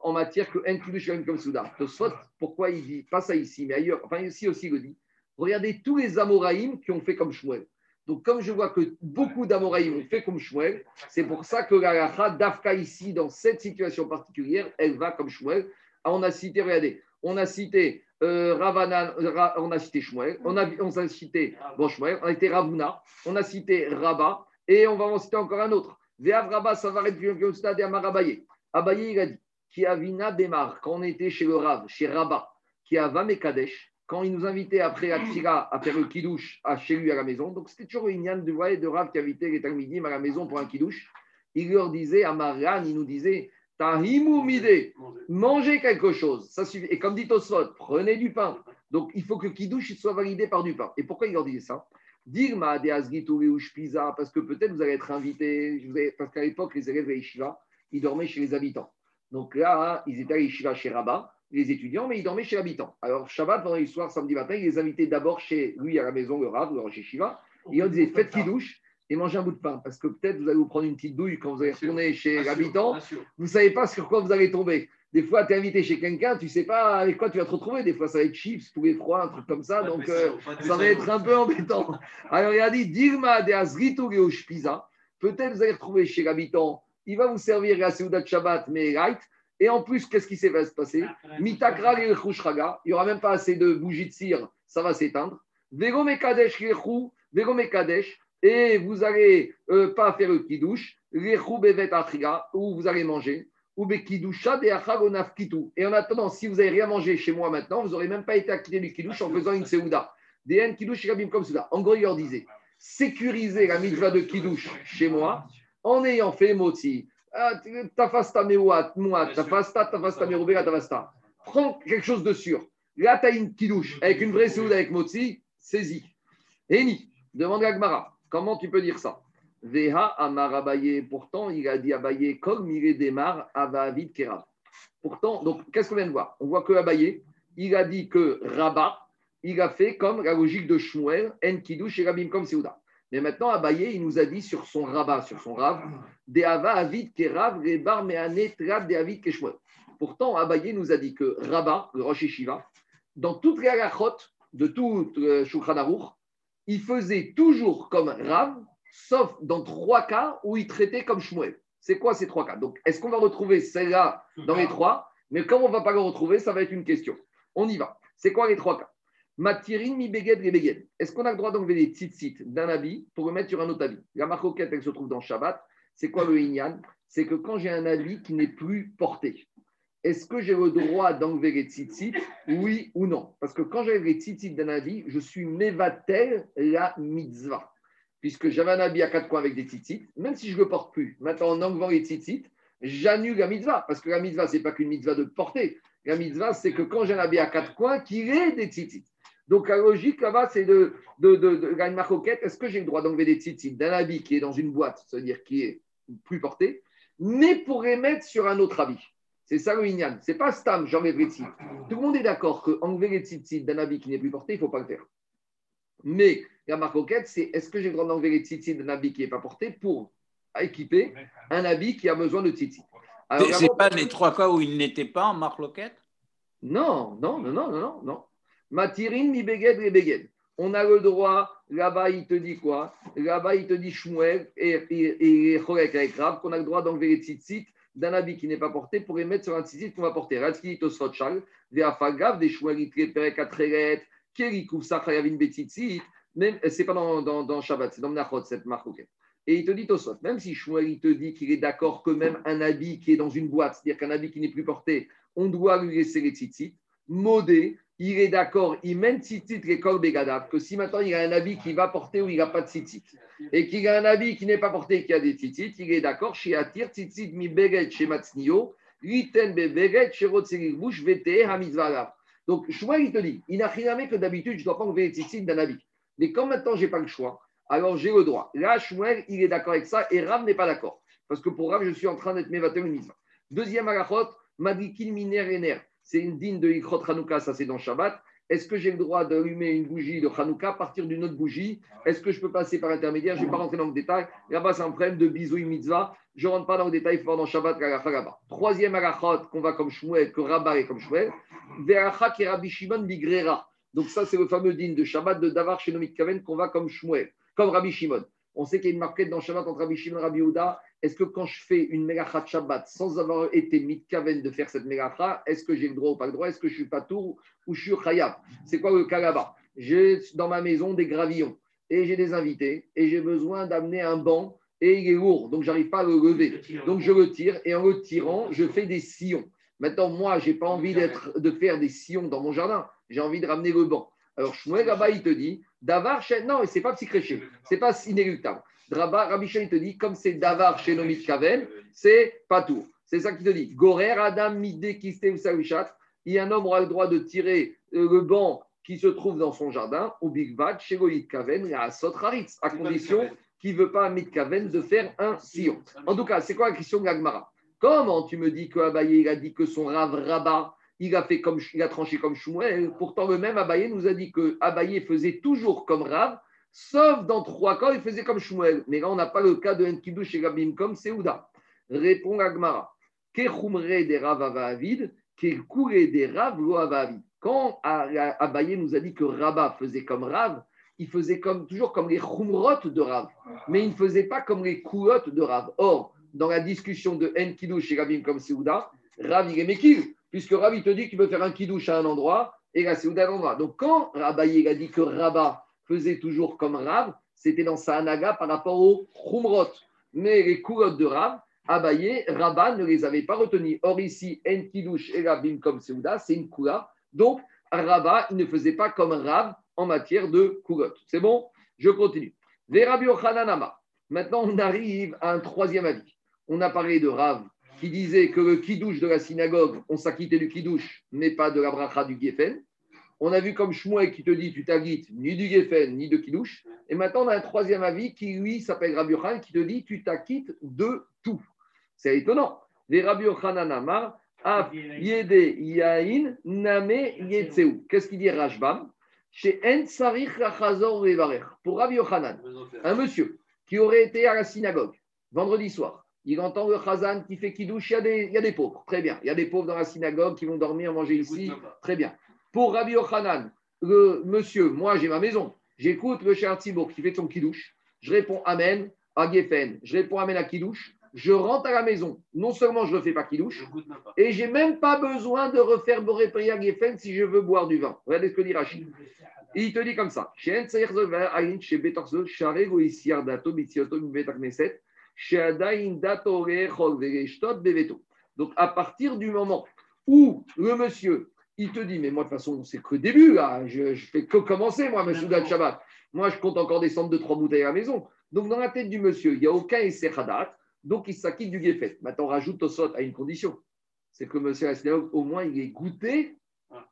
en matière que Kiddush comme Souda. Tosfot, pourquoi il dit pas ça ici, mais ailleurs, enfin, ici aussi, il le dit. Regardez tous les Amoraïm qui ont fait comme Shmuel. Donc, comme je vois que beaucoup d'Amoraïm ont fait comme Shmuel, c'est pour ça que la d'Afka ici, dans cette situation particulière, elle va comme Shmuel. Ah, on a cité, regardez, on a cité euh, Ravanan, Ra- on a cité Shmuel, on a, cité bon, on a cité Ravuna, on a cité Rabba, et on va en citer encore un autre. Ve'av va être comme ça, d'Amar Abaye. Abaye, il a dit, qui avina Bemar, quand on était chez le Rav, chez Rabba, qui a Vamekadesh, quand il nous invitait après la tira à faire le kidouche à chez lui à la maison, donc c'était toujours une yann de, de Rav qui invitait les Talmidim à la maison pour un kidouche, il leur disait, à Marianne, il nous disait, Tahimu mide, mangez quelque chose. Ça suffit. Et comme dit Tosfot, prenez du pain. Donc il faut que le kidouche soit validé par du pain. Et pourquoi il leur disait ça? Dirma de Shpiza, parce que peut-être vous allez être invité, parce qu'à l'époque, les élèves de Yeshiva, ils dormaient chez les habitants. Donc là, ils étaient à Yeshiva chez Rabat, les étudiants, mais ils dormaient chez l'habitant. Alors Shabbat, pendant les soirs, samedi matin, il les invitait d'abord chez lui à la maison, le Rav, ou chez Shiva. Et on disait, faites kidouche et mangez un bout de pain, parce que peut-être vous allez vous prendre une petite douille quand vous allez retourner chez l'habitant vous ne savez pas sur quoi vous allez tomber. Des fois, tu es invité chez quelqu'un, tu ne sais pas avec quoi tu vas te retrouver. Des fois, ça va être chips, poulet froid, un truc comme ça. Donc, euh, ça va être un peu embêtant. Alors, il a dit Dirma de Azrito Pisa. Peut-être vous allez retrouver chez l'habitant. Il va vous servir la Seudat Shabbat, mais light. Et en plus, qu'est-ce qui s'est va se passer Mitakra. Il n'y aura même pas assez de bougies de cire. Ça va s'éteindre. Vego Mekadesh. Vego Mekadesh. Et vous n'allez euh, pas faire le kidouche. Rechu Bevet Atriga. Où vous allez manger. Ou Bekidusha de Achagonaf Kitu. Et en attendant, si vous n'avez rien mangé chez moi maintenant, vous n'aurez même pas été acquitté du kidouche en faisant une Seouda. Des N kidouche comme cela. En gros, il leur disait sécuriser la mitzvah de kidouche chez moi en ayant fait moti. Ah, Tafasta mewat, moi, tafasta, tafasta merubega, tafasta. Prends quelque chose de sûr. Là, tu as une kidouche avec une vraie Seouda avec moti, saisis. Eni, demande à Gmara, comment tu peux dire ça? Veha Amar Abaye, pourtant il a dit Abaye comme il est démarre Avavid Kerav. Pourtant, donc qu'est-ce qu'on vient de voir? On voit que Abaye, il a dit que Rabat, il a fait comme la logique de Shmuel, En Kiddush et Rabim comme Seouda. Mais maintenant, Abaye, il nous a dit sur son rabat, sur son rav, De Ava Avid Kerav, Rebar Meane Trad De Avid Keshmuel. Pourtant, Abaye nous a dit que Rabat, le Rosh Yeshiva, dans toutes les halachot de tout euh, il faisait toujours comme Rav, sauf dans trois cas où il traitait comme Shmuel. C'est quoi ces trois cas? Donc, est-ce qu'on va retrouver celle-là dans les trois? Mais comme on ne va pas le retrouver, ça va être une question. On y va. C'est quoi les trois cas? Matirin mi beged beged. Est-ce qu'on a le droit d'enlever les tzitzit d'un habit pour le mettre sur un autre habit? La marcoquette, elle se trouve dans Shabbat. C'est quoi le inyan? C'est que quand j'ai un habit qui n'est plus porté, est-ce que j'ai le droit d'enlever les tzitzit? Oui ou non? Parce que quand j'enlève les tzitzit d'un habit, je suis mevatel la mitzvah. Puisque j'avais un habit à quatre coins avec des tzitzit, même si je ne le porte plus, maintenant en enlevant les tzitzit, j'annule la mitzvah. Parce que la mitzvah, ce n'est pas qu'une mitzvah de porter. La mitzvah, c'est que quand j'ai un habit à quatre coins, qu'il ait des tzitzit. Donc la logique là-bas, c'est de, de, de, de, de marcoquette. Est-ce que j'ai le droit d'enlever des tzitzit d'un habit qui est dans une boîte, c'est-à-dire qui est plus porté, mais pour les mettre sur un autre habit? C'est ça le inyan. C'est pas stam, j'enlève les tzitzit. Tout le monde est d'accord que enlever les tzitzit d'un habit qui n'est plus porté, il ne faut pas le faire. Mais la marcoquette, c'est est-ce que j'ai le droit d'enlever les tzitzit d'un habit qui n'est pas porté pour équiper un habit qui a besoin de tzitzit? Alors,
C'est-
la
C'est
marque-
pas les trois cas où il n'était pas en marloquette
Non, non, non, non, non, non, non. Matirin mi beged les beged. On a le droit, là-bas il te dit quoi? Là-bas il te dit Shmuel et, et, et Cholek avec qu'on a le droit d'enlever les tzitzit d'un habit qui n'est pas porté pour les mettre sur un tzitzit qu'on va porter. Ratski tosfot shal, ve'afagav, des Shmuel itre perek atreret, keri kufsa chayavin betzitzit. Même, c'est pas dans, dans, dans Shabbat, c'est dans Menachot, cette marque. Et il te dit Tosfot, même si Shmuel il te dit qu'il est d'accord que même un habit qui est dans une boîte, c'est-à-dire qu'un habit qui n'est plus porté, on doit lui laisser les tzitzit, modé, il est d'accord, il mène tzitzit les kol begadav, que si maintenant il a un habit qui va porter ou il n'a pas de tzitzit, et qu'il a un habit qui n'est pas porté et qui a des tzitzit, il est d'accord, chez Atir, tzitzit mi beget chez Matznio, liten be beget chez Rotselibush, vete hamitzvalav. Donc, Shmuel, il te dit, il n'a rien que d'habitude, je dois pas enlever les tzitzit d'un habit. Mais quand maintenant, je n'ai pas le choix, alors j'ai le droit. Là, Shmuel, il est d'accord avec ça et Rav n'est pas d'accord. Parce que pour Rav, je suis en train d'être mitzvah. Deuxième halachot, madikin miner ener. C'est une digne de Ikrot Hanouka, ça c'est dans Shabbat. Est-ce que j'ai le droit d'allumer une bougie de Hanouka à partir d'une autre bougie? Est-ce que je peux passer par intermédiaire Je ne vais pas rentrer dans le détail. Là-bas, c'est un problème de bisouille mitzvah. Je ne rentre pas dans le détail, il dans Shabbat. Troisième halachot qu'on va comme Shmuel, que Rabba est comme Shmuel. Ve'alacha qui Rabbi Shimon bigrera. Donc ça, c'est le fameux digne de Shabbat de Davar Shenomit Kaven qu'on va comme Shmuel, comme Rabbi Shimon. On sait qu'il y a une marquette dans Shabbat entre Rabbi Shimon et Rabbi Yehuda. Est-ce que quand je fais une mélacha de Shabbat sans avoir été mitkaven de faire cette mélacha, est-ce que j'ai le droit ou pas le droit? Est-ce que je suis pas tour ou je suis khayab? C'est quoi le cas J'ai dans ma maison des gravillons et j'ai des invités et j'ai besoin d'amener un banc et il est lourd, donc j'arrive pas à le lever. Donc je le tire et en le tirant, je fais des sillons. Maintenant, moi, j'ai pas envie de faire des sillons dans mon jardin. J'ai envie de ramener le banc. Alors, Shmuel là-bas, il te dit, Davar, non, c'est pas psychréché, c'est pas inéluctable. Rabbi Shai, te dit, comme c'est Davar chez Nomit Kaven, c'est pas tout. C'est ça qu'il te dit. Gorer, Adam, Midé, Kiste, Usawishat. Il un homme aura le droit de tirer euh, le banc qui se trouve dans son jardin, au Big Bad, chez Goït Kaven, et à Sotraritz, à condition qu'il ne veut pas à Mitkaven de faire un sillon. En tout cas, c'est quoi la question de l'Agmara Comment tu me dis que Abaye a dit que son Rav Rabat, il a, tranché comme Shmuel Pourtant, le même Abaye nous a dit que Abaye faisait toujours comme Rav, sauf dans trois cas, il faisait comme Shmuel. Mais là, on n'a pas le cas de Enkidu chez Gabim comme Seouda. Répond Agmara. Des Rav Avavid, des Rav lo Avavid. Quand Abaye nous a dit que Rabat faisait comme Rav, il faisait toujours comme les Khumrot de Rav, mais il ne faisait pas comme les Koulot de Rav. Or, dans la discussion de Enkidu chez Gabim comme Seouda, Rav il est puisque il te dit qu'il peut faire un Kidouche à un endroit et la à un endroit. Donc quand Rabaye a dit que Rabat faisait toujours comme Rav, c'était dans sa anaga par rapport aux Khumrot. Mais les Koulot de Rav, Abaye, Rabat ne les avait pas retenus. Or ici, Enkidouche et Gabim comme Seouda, c'est une Koula. Donc Rabat, il ne faisait pas comme Rav en matière de Koulot. C'est bon? Je continue. Maintenant, on arrive à un troisième avis. On a parlé de Rav qui disait que le kidouche de la synagogue, on s'acquittait du kidouche, mais pas de la bracha du Geffen. On a vu comme Shmuel qui te dit tu t'acquittes ni du Geffen ni de kidouche. Et maintenant, on a un troisième avis qui, lui, s'appelle Rabbi Yochanan qui te dit tu t'acquittes de tout. C'est étonnant. Les Rabbi Yochanan Amar, Af Yede Yain Name Yetzeu. Qu'est-ce qu'il dit Rashbam Chez En Sarich Rachazor. Pour Rabbi Yochanan, un monsieur qui aurait été à la synagogue vendredi soir, il entend le Chazan qui fait Kiddush, il y, a des, il y a des pauvres, très bien. Il y a des pauvres dans la synagogue qui vont dormir, manger ici, très bien. Pour Rabbi Yochanan, le monsieur, moi j'ai ma maison, j'écoute le cher Tzibour qui fait son Kiddush, je réponds Amen à Geffen, je réponds Amen à Kiddush, je rentre à la maison, non seulement je ne fais pas Kiddush, et j'ai même pas besoin de refaire Boré Priya Geffen si je veux boire du vin. Regardez ce que dit Rachid? Il te dit comme ça. Donc, à partir du moment où le monsieur, il te dit, mais moi, de toute façon, c'est que le début, là, je, je fais que commencer, moi, monsieur de Shabbat. Moi, je compte encore descendre de trois bouteilles à la maison. Donc, dans la tête du monsieur, il n'y a aucun essai hadat, donc il s'acquitte du Gefet. Maintenant, on rajoute au sot à une condition c'est que monsieur Asnéog, au moins, il ait goûté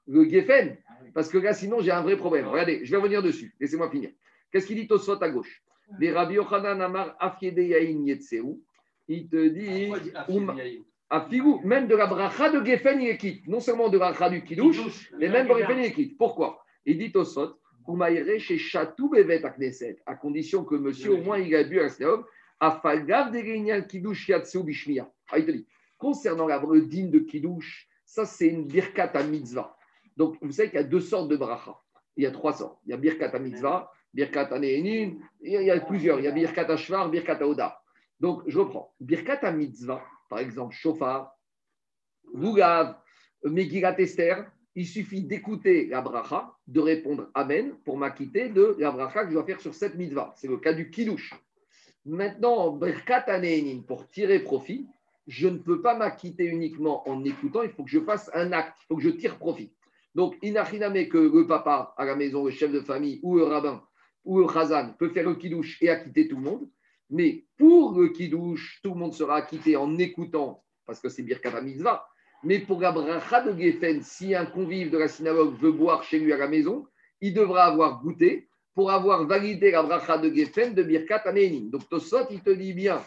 le Geffen. Parce que là, sinon, j'ai un vrai problème. Regardez, je vais revenir dessus. Laissez-moi finir. Qu'est-ce qu'il dit au sot à gauche? Les Rabbi Yochanan Amar Afiede Yain Yetzeu, il te dit, Afigou, même de la bracha de Geffen, il est quitte. Non seulement de la bracha du Kiddush, mais même de Geffen, il est quitte. Pourquoi? Il dit au sot, chez Chatou Bevet à Knesset, à condition que monsieur, au moins, il a bu à la synagogue, Afalgav de Kiddush Yatseu Bishmia. Ah, il te dit, concernant la, din de Kiddush, ça, c'est une birkat à mitzvah. Donc, vous savez qu'il y a deux sortes de bracha. Il y a trois sortes. Il y a birkat à mitzvah, birkat à ne'enin, il y a- plusieurs. Il y a birkat à shvar, birkat à oda. Donc, je reprends. Birkat mitzvah, par exemple, shofar, Rougav, Megillat Esther, il suffit d'écouter la bracha, de répondre Amen pour m'acquitter de la bracha que je dois faire sur cette mitzvah. C'est le cas du kiddush. Maintenant, Birkat Aneinin, pour tirer profit, je ne peux pas m'acquitter uniquement en écoutant, il faut que je fasse un acte, il faut que je tire profit. Donc, inachiname que le papa à la maison, le chef de famille ou le rabbin ou le chazan peut faire le kiddush et acquitter tout le monde. Mais pour le kiddush, tout le monde sera acquitté en écoutant, parce que c'est Birkat Mitzvah. Mais pour la bracha de Geffen, si un convive de la synagogue veut boire chez lui à la maison, il devra avoir goûté pour avoir validé la bracha de Geffen de Birkat Aneinin. Donc Tosot, il te dit bien,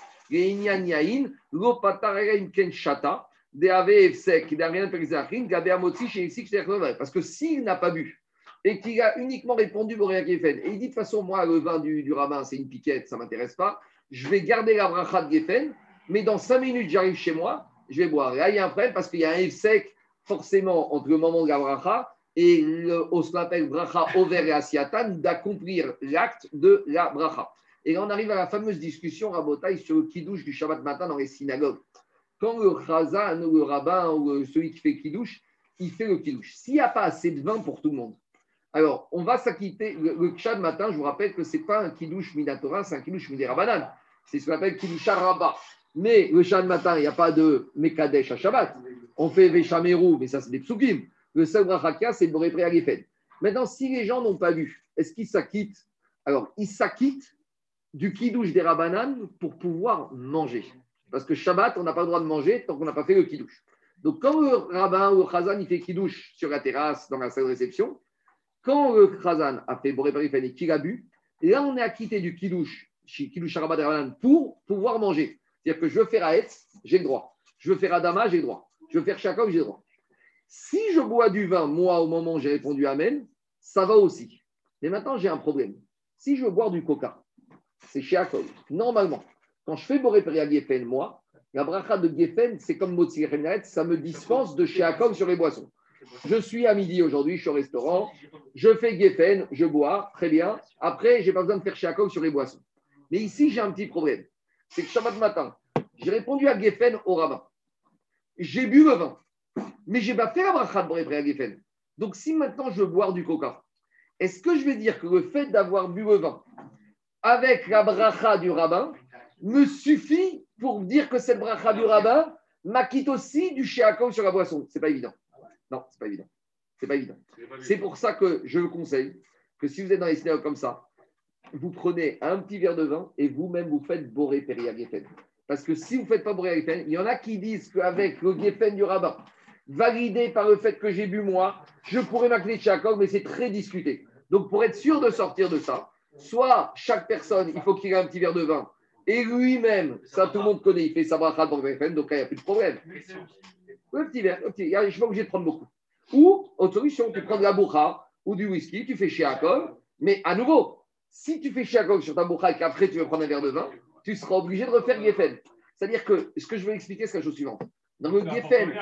parce que s'il n'a pas bu et qu'il a uniquement répondu Boréa Geffen, et il dit de toute façon, moi, le vin du, rabbin, c'est une piquette, ça ne m'intéresse pas, je vais garder la bracha de Geffen, mais dans cinq minutes, j'arrive chez moi, je vais boire. Là, il y a un problème parce qu'il y a un efsek, forcément, entre le moment de la bracha et le, on se l'appelle bracha over et asiatan, d'accomplir l'acte de la bracha. Et là, on arrive à la fameuse discussion rabotaille sur le kidouche du Shabbat matin dans les synagogues. Quand le chazan le rabbin ou celui qui fait kidouche, il fait le kidouche. S'il n'y a pas assez de vin pour tout le monde, alors on va s'acquitter. Le, le matin, je vous rappelle que ce n'est pas un kidouche minatora, c'est un kidouche midérabanan. C'est ce qu'on appelle kidouche rabat. Mais le Shabbat matin, il n'y a pas de Mekadesh à Shabbat. On fait Veshameru, mais ça, c'est des psukim. Le seul c'est Boré Préagefen. Maintenant, si les gens n'ont pas bu, est-ce qu'ils s'acquittent? Alors, ils s'acquittent du kidouche des rabanan pour pouvoir manger. Parce que Shabbat, on n'a pas le droit de manger tant qu'on n'a pas fait le kidouche. Donc, quand le rabbin ou le chazan, il fait kidouche sur la terrasse, dans la salle de réception, quand le chazan a fait Boré et qu'il a bu, là, on est acquitté du des rabanan, pour pouvoir manger. C'est-à-dire que je veux faire Aetz, j'ai le droit. Je veux faire Adama, j'ai le droit. Je veux faire Shakov, j'ai le droit. Si je bois du vin, moi, au moment où j'ai répondu Amen, ça va aussi. Mais maintenant, j'ai un problème. Si je veux boire du coca, c'est chez. Normalement, quand je fais Boré Peria Geffen, moi, la bracha de Geffen, c'est comme Renet, ça me dispense de chez sur les boissons. Je suis à midi aujourd'hui, je suis au restaurant, je fais Geffen, je bois, très bien. Après, je n'ai pas besoin de faire chez Akol sur les boissons. Mais ici, j'ai un petit problème. C'est que Shabbat matin, j'ai répondu à Geffen au rabbin. J'ai bu le vin, mais j'ai pas fait la bracha de Boré Peria Geffen. Donc, si maintenant je veux boire du coca, est-ce que je vais dire que le fait d'avoir bu le vin avec la bracha du rabbin me suffit pour dire que cette bracha du rabbin m'acquitte aussi du shiakov sur la boisson? C'est pas évident. Non, c'est pas évident. C'est pas évident. C'est pour ça que je vous conseille que si vous êtes dans les synagogues comme ça, vous prenez un petit verre de vin et vous-même vous faites Boré Geffen. Parce que si vous ne faites pas Boré Geffen, il y en a qui disent qu'avec le Geffen du rabbin, validé par le fait que j'ai bu moi, je pourrais de Shiakov, mais c'est très discuté. Donc pour être sûr de sortir de ça, soit chaque personne, il faut qu'il ait un petit verre de vin, et lui-même, ça tout le monde connaît, il fait sa bracha Boré Geffen, donc là, il n'y a plus de problème. Le petit verre, le petit, je ne suis pas obligé de prendre beaucoup. Ou, autre solution, tu prends de la bourra ou du whisky, tu fais Shiakov, mais à nouveau, si tu fais Shiakov sur ta bourra et qu'après tu veux prendre un verre de vin, tu seras obligé de refaire Geffen. C'est-à-dire que ce que je veux expliquer, c'est la chose suivante. Dans le Geffen,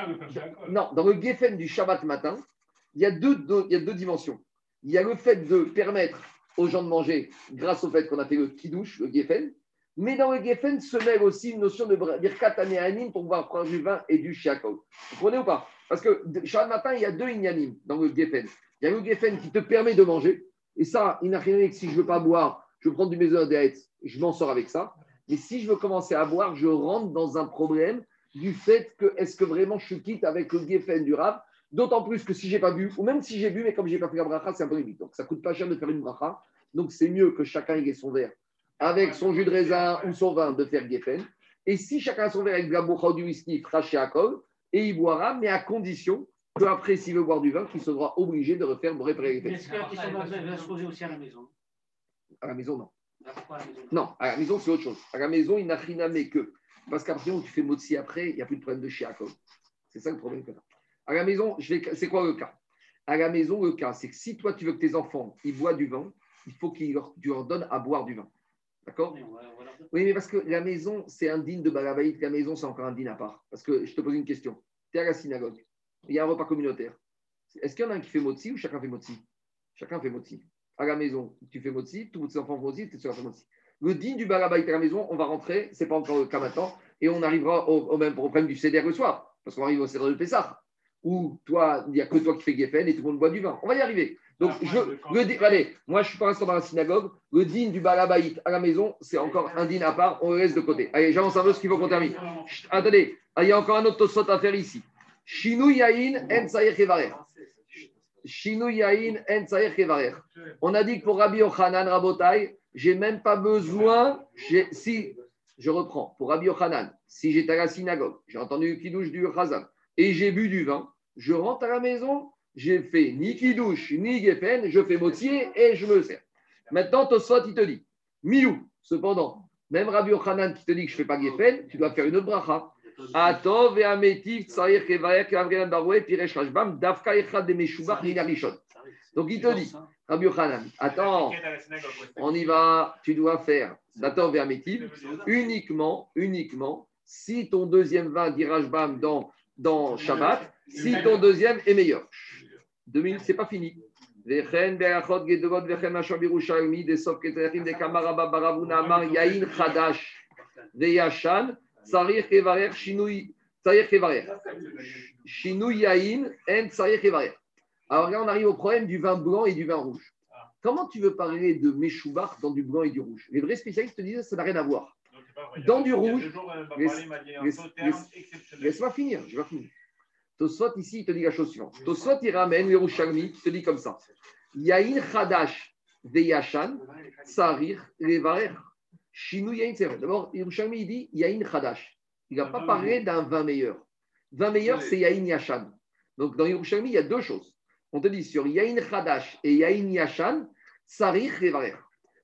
non, dans le Geffen du Shabbat matin, il y, a deux, deux- il y a deux dimensions. Il y a le fait de permettre aux gens de manger grâce au fait qu'on a fait le kidouche, le Geffen, mais dans le Geffen se mêle aussi une notion de birkat anéanim pour pouvoir prendre du vin et du shiakov. Vous comprenez ou pas? Parce que Shabbat matin, il y a deux inyanim dans le Geffen. Il y a le Geffen qui te permet de manger, et ça, il n'a rien que si je ne veux pas boire, je prends du maison d'Aetz, je m'en sors avec ça. Mais si je veux commencer à boire, je rentre dans un problème du fait que est-ce que vraiment je suis quitte avec le Geffen du Rav? D'autant plus que si j'ai pas bu, ou même si j'ai bu, mais comme j'ai pas fait la bracha, c'est un peu limite. Donc ça coûte pas cher de faire une bracha. Donc c'est mieux que chacun ait son verre avec son jus de raisin ou son vin de faire Geffen. Et si chacun a son verre avec de la boucha ou du whisky, craché à col, et il boira, mais à condition qu'après, s'il veut boire du vin, qu'il sera obligé de refaire Pré
Mais est-ce que va se poser aussi à la maison?
À la maison, non. Non, à la maison, c'est autre chose. À la maison, il n'a rien que. Parce qu'après, où tu fais motzi après, il n'y a plus de problème de shiakov. C'est ça le problème que tu. À la maison, vais... c'est quoi le cas? À la maison, le cas, c'est que si toi, tu veux que tes enfants, ils boivent du vin, il faut qu'ils leur, tu leur donnes à boire du vin. D'accord
Oui,
mais parce que la maison, c'est un digne de Balabaït. La maison, c'est encore un digne à part. Parce que je te pose une question. Tu es à la synagogue. Il y a un repas communautaire. Est-ce qu'il y en a un qui fait motzi ou chacun fait motzi Chacun fait motzi. À la maison, tu fais motzi, tous tes enfants font motzi, tu fais motzi. Le digne du Balabaït à la maison, on va rentrer, c'est pas encore le cas maintenant, et on arrivera au, au même problème du CDR le soir. Parce qu'on arrive au CDR de Pessah. Où toi, il n'y a que toi qui fais Geffen et tout le monde boit du vin. On va y arriver. Donc, je,
le
allez, moi, je suis pas restant dans la synagogue. Le digne du Balabaït à la maison, c'est encore un digne à part. On le laisse de côté. Allez, j'avance un peu ce qu'il faut qu'on termine. Chut, Attendez, ah, il y a encore un autre tosot à faire ici. Shinou yain en. Shinou yain en. On a dit que pour Rabbi Yochanan Rabotai, j'ai même pas besoin. Si, je reprends, pour Rabbi Yochanan, si j'étais à la synagogue, j'ai entendu le kidouche du Chazan et j'ai bu du vin, je rentre à la maison, j'ai fait ni kidouche ni geffen, je fais motier et je me sers. Maintenant, Tosfot, il te dit, miou, cependant, même Rabbi Yochanan qui te dit que je ne fais pas geffen, tu dois faire une autre bracha. Atov et Ametiv, Tsaïr Kevaer, Kavrenan Baroué, Piresh Echad de Meshubach, Rishon. Donc il te dit, Rabbi Yochanan, attends, on y va, tu dois faire d'Atov et Ametiv uniquement, uniquement, si ton deuxième vin dit dans, dans Shabbat, si ton deuxième est meilleur. Deux minutes, c'est pas fini. Alors là, on arrive au problème du vin blanc et du vin rouge. Comment tu veux parler de Meshubach dans du blanc et du rouge? Les vrais spécialistes te disent que ça n'a rien à voir. Dans du rouge. Laisse-moi finir, je vais finir. Tosfot, ici, il te dit la chose suivante. Tosfot, il ramène le Rouchalmi, il te dit comme ça. Yain Chadash Veyashan, Sarir Levarer. Shinou Yain. D'abord, Yerushalmi, il dit Yain Chadash. Il n'a pas parlé d'un vin meilleur. Vin meilleur, c'est Yain Yashan. Donc, dans Yerushalmi, il y a deux choses. On te dit sur Yain Chadash et Yain Yashan, Sarir Levarer.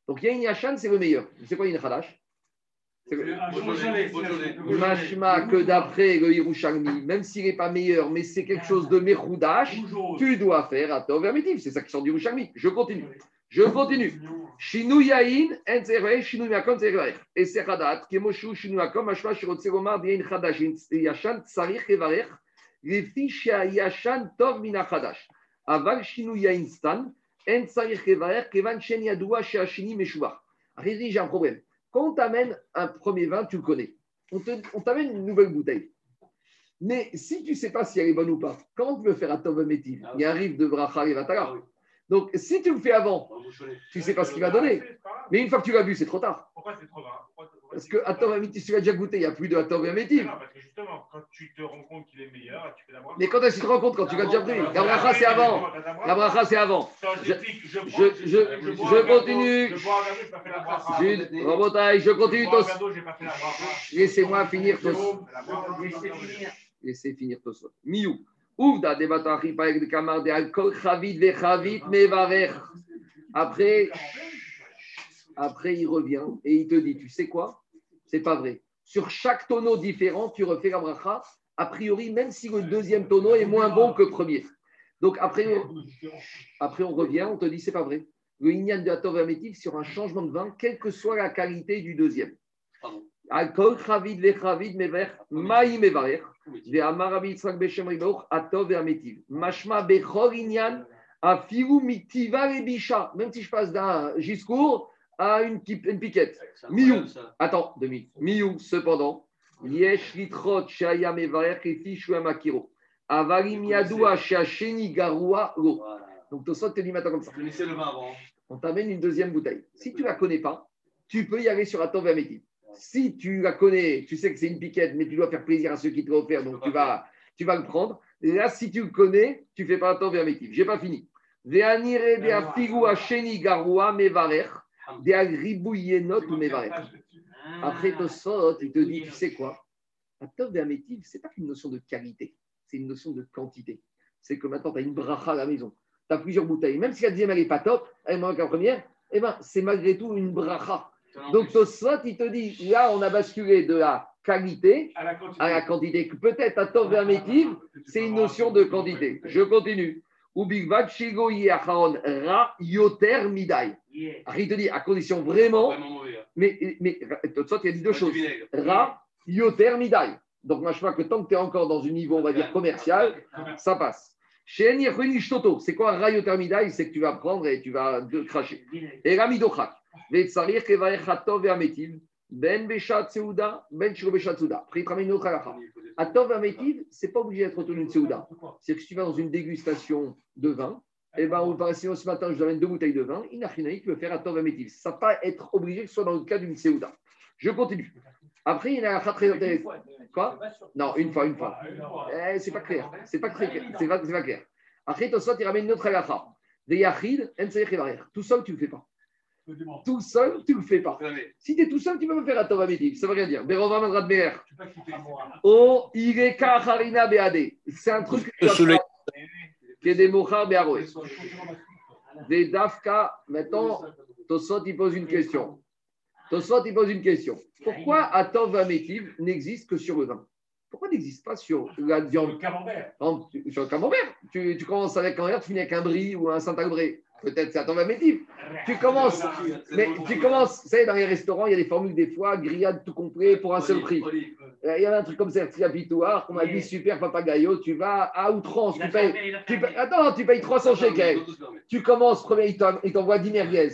Donc, Yain Yashan, c'est le meilleur. C'est quoi Yain Chadash? Mashma que d'après le Yerushalmi, même s'il n'est pas meilleur, mais c'est quelque chose de Mechoudash, tu dois faire à Tov. C'est ça qui sort du Yerushalmi. Je continue. Je continue. Shinou Yain, En Tzereh, Shinou Yakom Tzereh. Et c'est Hadat, Kemoshu, Shinou Yakom, Mashma, Shirotse Gomar, Bien Chadash, Yashan, Tsarich Evarech, Lefi Yashan, Tov Mina Chadash. Aval Shinou Yain Stan, En Tsarich Evarech, Kevan Shen Yadoua, Shea Shini Meshubach. Riri, j'ai un problème. Quand on t'amène un premier vin, tu le connais. On t'amène une nouvelle bouteille. Mais si tu ne sais pas si elle est bonne ou pas, comment tu veux faire à Tov Métiv Il y a un de Bracha et Vatala. Donc, si tu le fais avant, tu ne sais pas ce qu'il va donner. Mais une fois que tu l'as bu, c'est trop tard.
Pourquoi c'est trop pourquoi
Parce que si tu l'as déjà goûté, il n'y a plus de Tov Métiv.
Non, parce que justement, quand tu te rends compte qu'il est meilleur, tu fais la.
Mais quand est-ce que tu te rends compte quand tu l'as déjà pris? La Bracha, c'est avant. La Bracha, c'est avant. Je- continue.
Je
continue. Laissez-moi finir.
Laissez finir
Tosot. Miou. Ouvda de batachi paek de kamar de alcool chavit ve chavit mevarer. Après, après, il revient et il te dit, tu sais quoi? C'est pas vrai. Sur chaque tonneau différent, tu refais la bracha. A priori, même si le deuxième tonneau est moins bon que le premier. Donc après, après on revient, on te dit, c'est pas vrai. Le Inyan de Amétif sur un changement de vin, quelle que soit la qualité du deuxième. Alcool chavit ve chavit mever, maï mevarer. Même si je passe d'un discours à une, une piquette. Miou. Attends, deux minutes. Miou, cependant. Yesh litrot shayam evarer kefichu amakiro. Avarim yadoua shacheni garoua lo. Donc, Tosot te dit maintenant comme ça.
le vin avant.
On t'amène une deuxième bouteille. Si tu ne la connais pas, tu peux y aller sur Atov Vermetiv. Si tu la connais, tu sais que c'est une piquette, mais tu dois faire plaisir à ceux qui te l'ont offert, donc tu vas, tu vas le prendre. Et là, si tu le connais, tu fais pas Atov Amétiv. Je n'ai pas fini. Yenot ou mevarer. Après Tosot, il te dit, tu sais quoi? Atov Amétiv, ce n'est pas qu'une notion de qualité, c'est une notion de quantité. C'est que maintenant, tu as une bracha à la maison tu as plusieurs bouteilles. Même si la deuxième, elle n'est pas top, elle manque la première, eh ben, c'est malgré tout une bracha. Donc, Tosfot, il te dit, là, on a basculé de la qualité
À la quantité.
à la quantité. Peut-être à Tov Métiv, c'est une notion de quantité. Je continue. Ou Ra, Yoter, Midai. Il te dit, à condition vraiment,
hein.
mais, mais toi, il a dit deux choses. Ra, Yoter, Midai. Donc, moi, je vois que tant que tu es encore dans un niveau, on va dire, commercial, ça passe. C'est quoi Ra, Yoter, Midai C'est que tu vas prendre et tu vas cracher. Et Rami Dochak. Vetsarir Kevaech Hatov et Ametiv. Ben Beshat Seuda, Ben Shiro Beshat Seuda. Autre halakha. Atov et Ametiv, c'est pas obligé d'être autour d'une Seuda. C'est que si tu vas dans une dégustation de vin, eh ben, on va sinon ce matin, je vous amène deux bouteilles de vin, Inachinaï, tu peux faire Atov et Ametiv. Ça va pas être obligé que ce soit dans le cas d'une Seuda. Je continue. Après, il y a un très intéressant. Quoi Non, une fois, une fois. Eh, c'est pas clair. C'est pas très clair. C'est pas, pas clair. Après, Tosot, il ramène une autre halakha. Des Yachid. Tout seul, tu ne le fais pas. Tout seul, tu ne le fais pas. Si tu es tout seul, tu peux me faire Atov Ametiv. Ça ne veut rien dire. Oh, Ireka Harina Beade. C'est un truc qui est des Mochar Bearoé. Des Dafka. Maintenant, Tosot, il pose une question. Tosot, il pose une question. Pourquoi Atov Ametiv n'existe que sur le vin? Pourquoi n'existe pas sur la viande
camembert.
Exemple, tu- sur le camembert, tu, tu commences avec un verre, tu finis avec un brie ou un Saint-Agré. Peut-être c'est à ton métier. Tu commences, mais tu commences, vous savez, dans les restaurants, il y a des formules des fois, grillade tout complet pour un seul prix. Euh, Il y a un truc comme ça, Pitoire, qu'on m'a dit super papagayo, tu vas à outrance, tu payes, tu payes- attends, tu payes 300 shekels. Tu commences, premier, il t'envoie 10 merguez.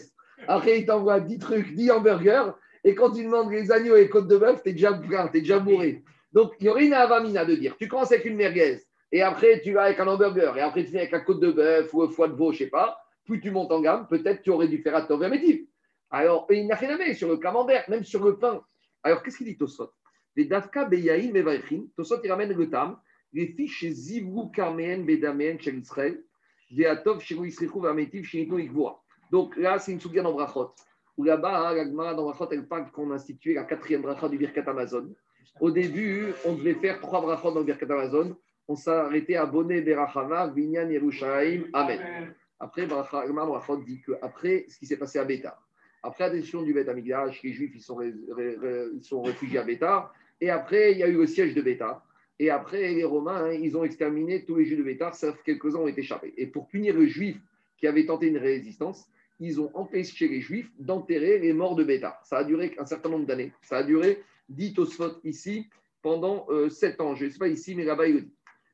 Après, il t'envoie 10 trucs, 10 hamburgers. Et quand tu demandes les agneaux et les côtes de bœuf, tu es déjà plein, tu es déjà bourré. Donc, il y aurait une avamina de dire tu commences avec une merguez, et après, tu vas avec un hamburger, et après, tu finis avec un côte de bœuf ou un foie de veau, je sais pas. Plus tu montes en gamme, peut-être tu aurais dû faire à ton vermétif. Alors, il n'a rien à mettre sur le camembert, même sur le pain. Alors, qu'est-ce qu'il dit Tosot? Les Dafka Beyaïm Mevaïchim, Tosot, il ramène le tam, les filles chez Zivrou Karmeen Bedamen chez Israël, Veatov chez Isrichou Vametiv chez Ikvoa. Donc là, c'est une souvienne dans Brachot. Où là-bas, hein, la Gemara dans Brachot, elle parle qu'on a institué la quatrième bracha du Birkat Amazon. Au début, on devait faire trois brachot dans le Birkat Amazon. On s'est arrêté à Bonnet Berachama, Vinyan Yerushalayim, Amen. Après, Bracha- la Gemara dans Brachot dit qu'après ce qui s'est passé à Bétar, après la décision du Beth Amigdash, les Juifs ils sont, ils sont réfugiés à Bétar, et après il y a eu le siège de Bétar. Et après, les Romains, hein, ils ont exterminé tous les Juifs de Bétar, sauf quelques-uns ont été échappés. Et pour punir le Juif qui avait tenté une résistance, ils ont empêché les Juifs d'enterrer les morts de Bétar. Ça a duré un certain nombre d'années. Ça a duré, dit Tosfot ici, pendant euh, sept ans. Je ne sais pas ici, mais là-bas, il dit.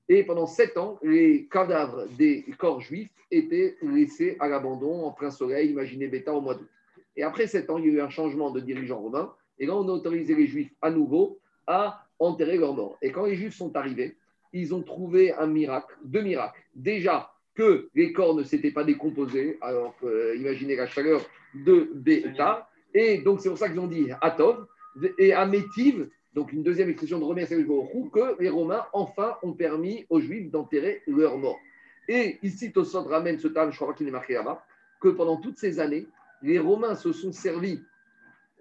Et pendant sept ans, les cadavres des corps juifs étaient laissés à l'abandon en plein soleil. Imaginez Bétar au mois d'août. Et après sept ans, il y a eu un changement de dirigeant romain. Et là, on a autorisé les Juifs à nouveau à enterrer leurs morts. Et quand les Juifs sont arrivés, ils ont trouvé un miracle, deux miracles. Déjà, que les corps ne s'étaient pas décomposés, alors euh, imaginez la chaleur de Béta. Et donc, c'est pour ça qu'ils ont dit Atov et Amétiv, donc une deuxième expression de remercier que les Romains, enfin, ont permis aux Juifs d'enterrer leurs morts. Et ici, Tosot ramène ce terme, je crois qu'il est marqué là-bas, que pendant toutes ces années, les Romains se sont servis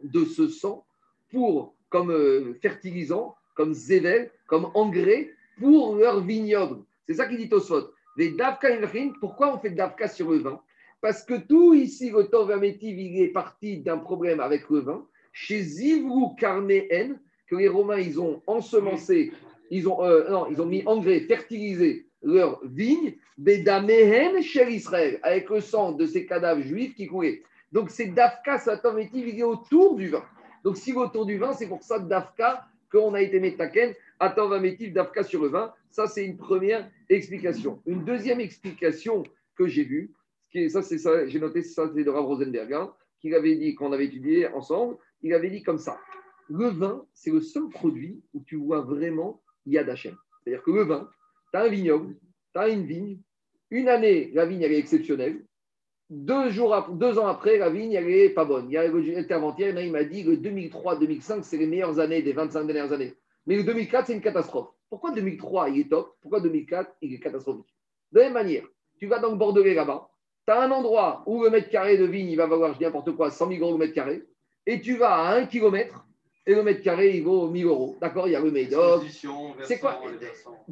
de ce sang pour, comme euh, fertilisant, comme zével, comme engrais pour leur vignoble. C'est ça qu'il dit Tosfot. Les davka pourquoi on fait davka sur le vin? Parce que tout ici, le tov amétiv, il est parti d'un problème avec le vin. Chez Zivrou que les Romains, ils ont ensemencé, ils ont, euh, non, ils ont mis engrais, fertilisé leur vigne, Bedamehen chez Israël, avec le sang de ces cadavres juifs qui coulaient. Donc c'est Dafka, ça amétiv, il est autour du vin. Donc si autour du vin, c'est pour ça Dafka qu'on a été métaken, Atov amétiv, Dafka sur le vin? Ça, c'est une première explication. Une deuxième explication que j'ai vue, ça, c'est ça, j'ai noté ça, c'est de Rav Rosenberg, hein, qui avait dit, qu'on avait étudié ensemble, il avait dit comme ça. Le vin, c'est le seul produit où tu vois vraiment Yad Hashem. C'est-à-dire que le vin, tu as un vignoble, tu as une vigne. Une année, la vigne, elle est exceptionnelle. Deux, jours ap- deux ans après, la vigne, elle n'est pas bonne. Il y a avant-hier, il m'a dit que 2003-2005, c'est les meilleures années des 25 dernières années. Mais le 2004, c'est une catastrophe. Pourquoi 2003, il est top? Pourquoi 2004, il est catastrophique? De la même manière, tu vas dans le Bordelais là-bas, tu as un endroit où le mètre carré de vigne, il va valoir, je dis n'importe quoi, 100 000 euros le mètre carré, et tu vas à 1 km, et le mètre carré, il vaut 1000 euros. D'accord? Il y a le Médoc, C'est quoi?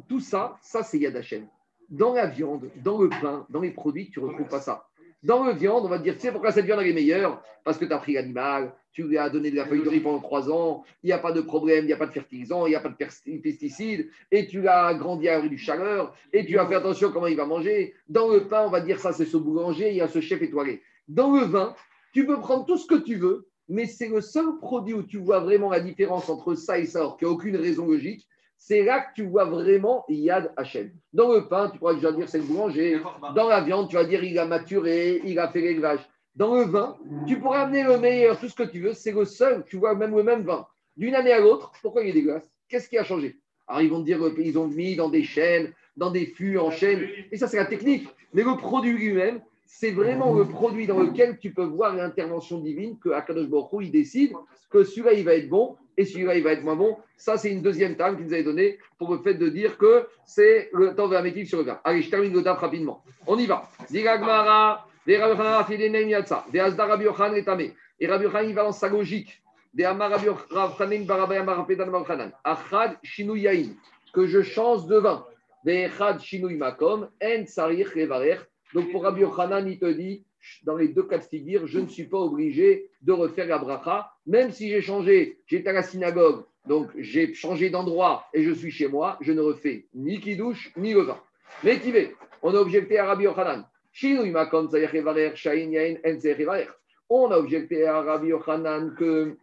tout ça, ça c'est Yad Hashem. Dans la viande, dans le pain, dans les produits, tu ne retrouves pas ça. Dans le viande, on va te dire, tu sais pourquoi cette viande est meilleure? Parce que tu as pris l'animal, tu lui as donné de la feuille de riz pendant trois ans, il n'y a pas de problème, il n'y a pas de fertilisant, il n'y a pas de pesticides, et tu l'as grandi à la rue du chaleur, et tu as fait attention comment il va manger. Dans le pain, on va dire ça, c'est ce boulanger, il y a ce chef étoilé. Dans le vin, tu peux prendre tout ce que tu veux, mais c'est le seul produit où tu vois vraiment la différence entre ça et ça, alors qu'il n'y a aucune raison logique. C'est là que tu vois vraiment Yad Hachem. Dans le pain, tu pourras déjà dire c'est le boulanger. Dans la viande, tu vas dire il a maturé, il a fait l'élevage. Dans le vin, tu pourras amener le meilleur, tout ce que tu veux. C'est le seul, tu vois même le même vin. D'une année à l'autre, pourquoi il est dégueulasse? Qu'est-ce qui a changé? Alors ils vont te dire qu'ils ont mis dans des chaînes, dans des fûts en chaîne. Et ça, c'est la technique. Mais le produit lui-même, c'est vraiment le produit dans lequel tu peux voir l'intervention divine que Akadosh Baruch il décide que celui-là, il va être bon et celui-là, il va être moins bon. Ça, c'est une deuxième table qu'il nous avait donnée pour le fait de dire que c'est le temps vermétique sur le gars. Allez, je termine le table rapidement. On y va. Yochanan et Rabbi Yochanan, il va dans sa logique. Des Amar Rabbi Yochanan. Achad que je change de vin. Des Echad Makom, En Sarich Revarer. Donc pour Rabbi Yochanan, il te dit, dans les deux cas de figure, je ne suis pas obligé de refaire la bracha, même si j'ai changé, j'étais à la synagogue, donc j'ai changé d'endroit et je suis chez moi, je ne refais ni kidouche, ni le vin. Mais qui On a objecté à Rabbi Yochanan. On a objecté à Rabbi Yochanan que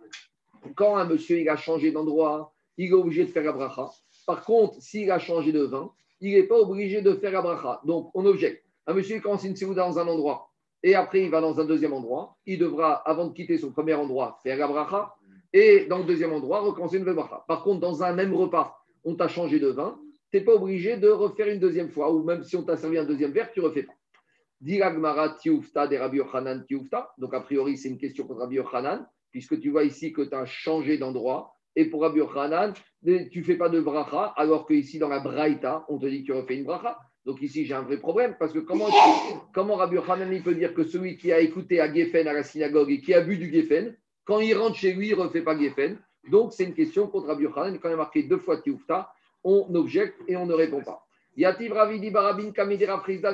quand un monsieur a changé d'endroit, il est obligé de faire la bracha. Par contre, s'il a changé de vin, il n'est pas obligé de faire la bracha. Donc, on objecte. Un monsieur il commence une séouda dans un endroit et après il va dans un deuxième endroit, il devra, avant de quitter son premier endroit, faire la bracha et dans le deuxième endroit, recommencer une nouvelle bracha. Par contre, dans un même repas, on t'a changé de vin, tu n'es pas obligé de refaire une deuxième fois, ou même si on t'a servi un deuxième verre, tu ne refais pas. Donc, a priori, c'est une question pour Rabbi Yochanan, puisque tu vois ici que tu as changé d'endroit. Et pour Rabbi Yochanan, tu ne fais pas de bracha, alors qu'ici, dans la braïta, on te dit que tu refais une bracha. Donc ici, j'ai un vrai problème, parce que comment, comment Rabbi Yochanan peut dire que celui qui a écouté à Geffen à la synagogue et qui a bu du Geffen, quand il rentre chez lui, il ne refait pas Geffen. Donc c'est une question contre Rabbi Yochanan, quand il a marqué deux fois Tioufta, on objecte et on ne répond pas. Yativ Ravidi Barabin Kamidera Frisda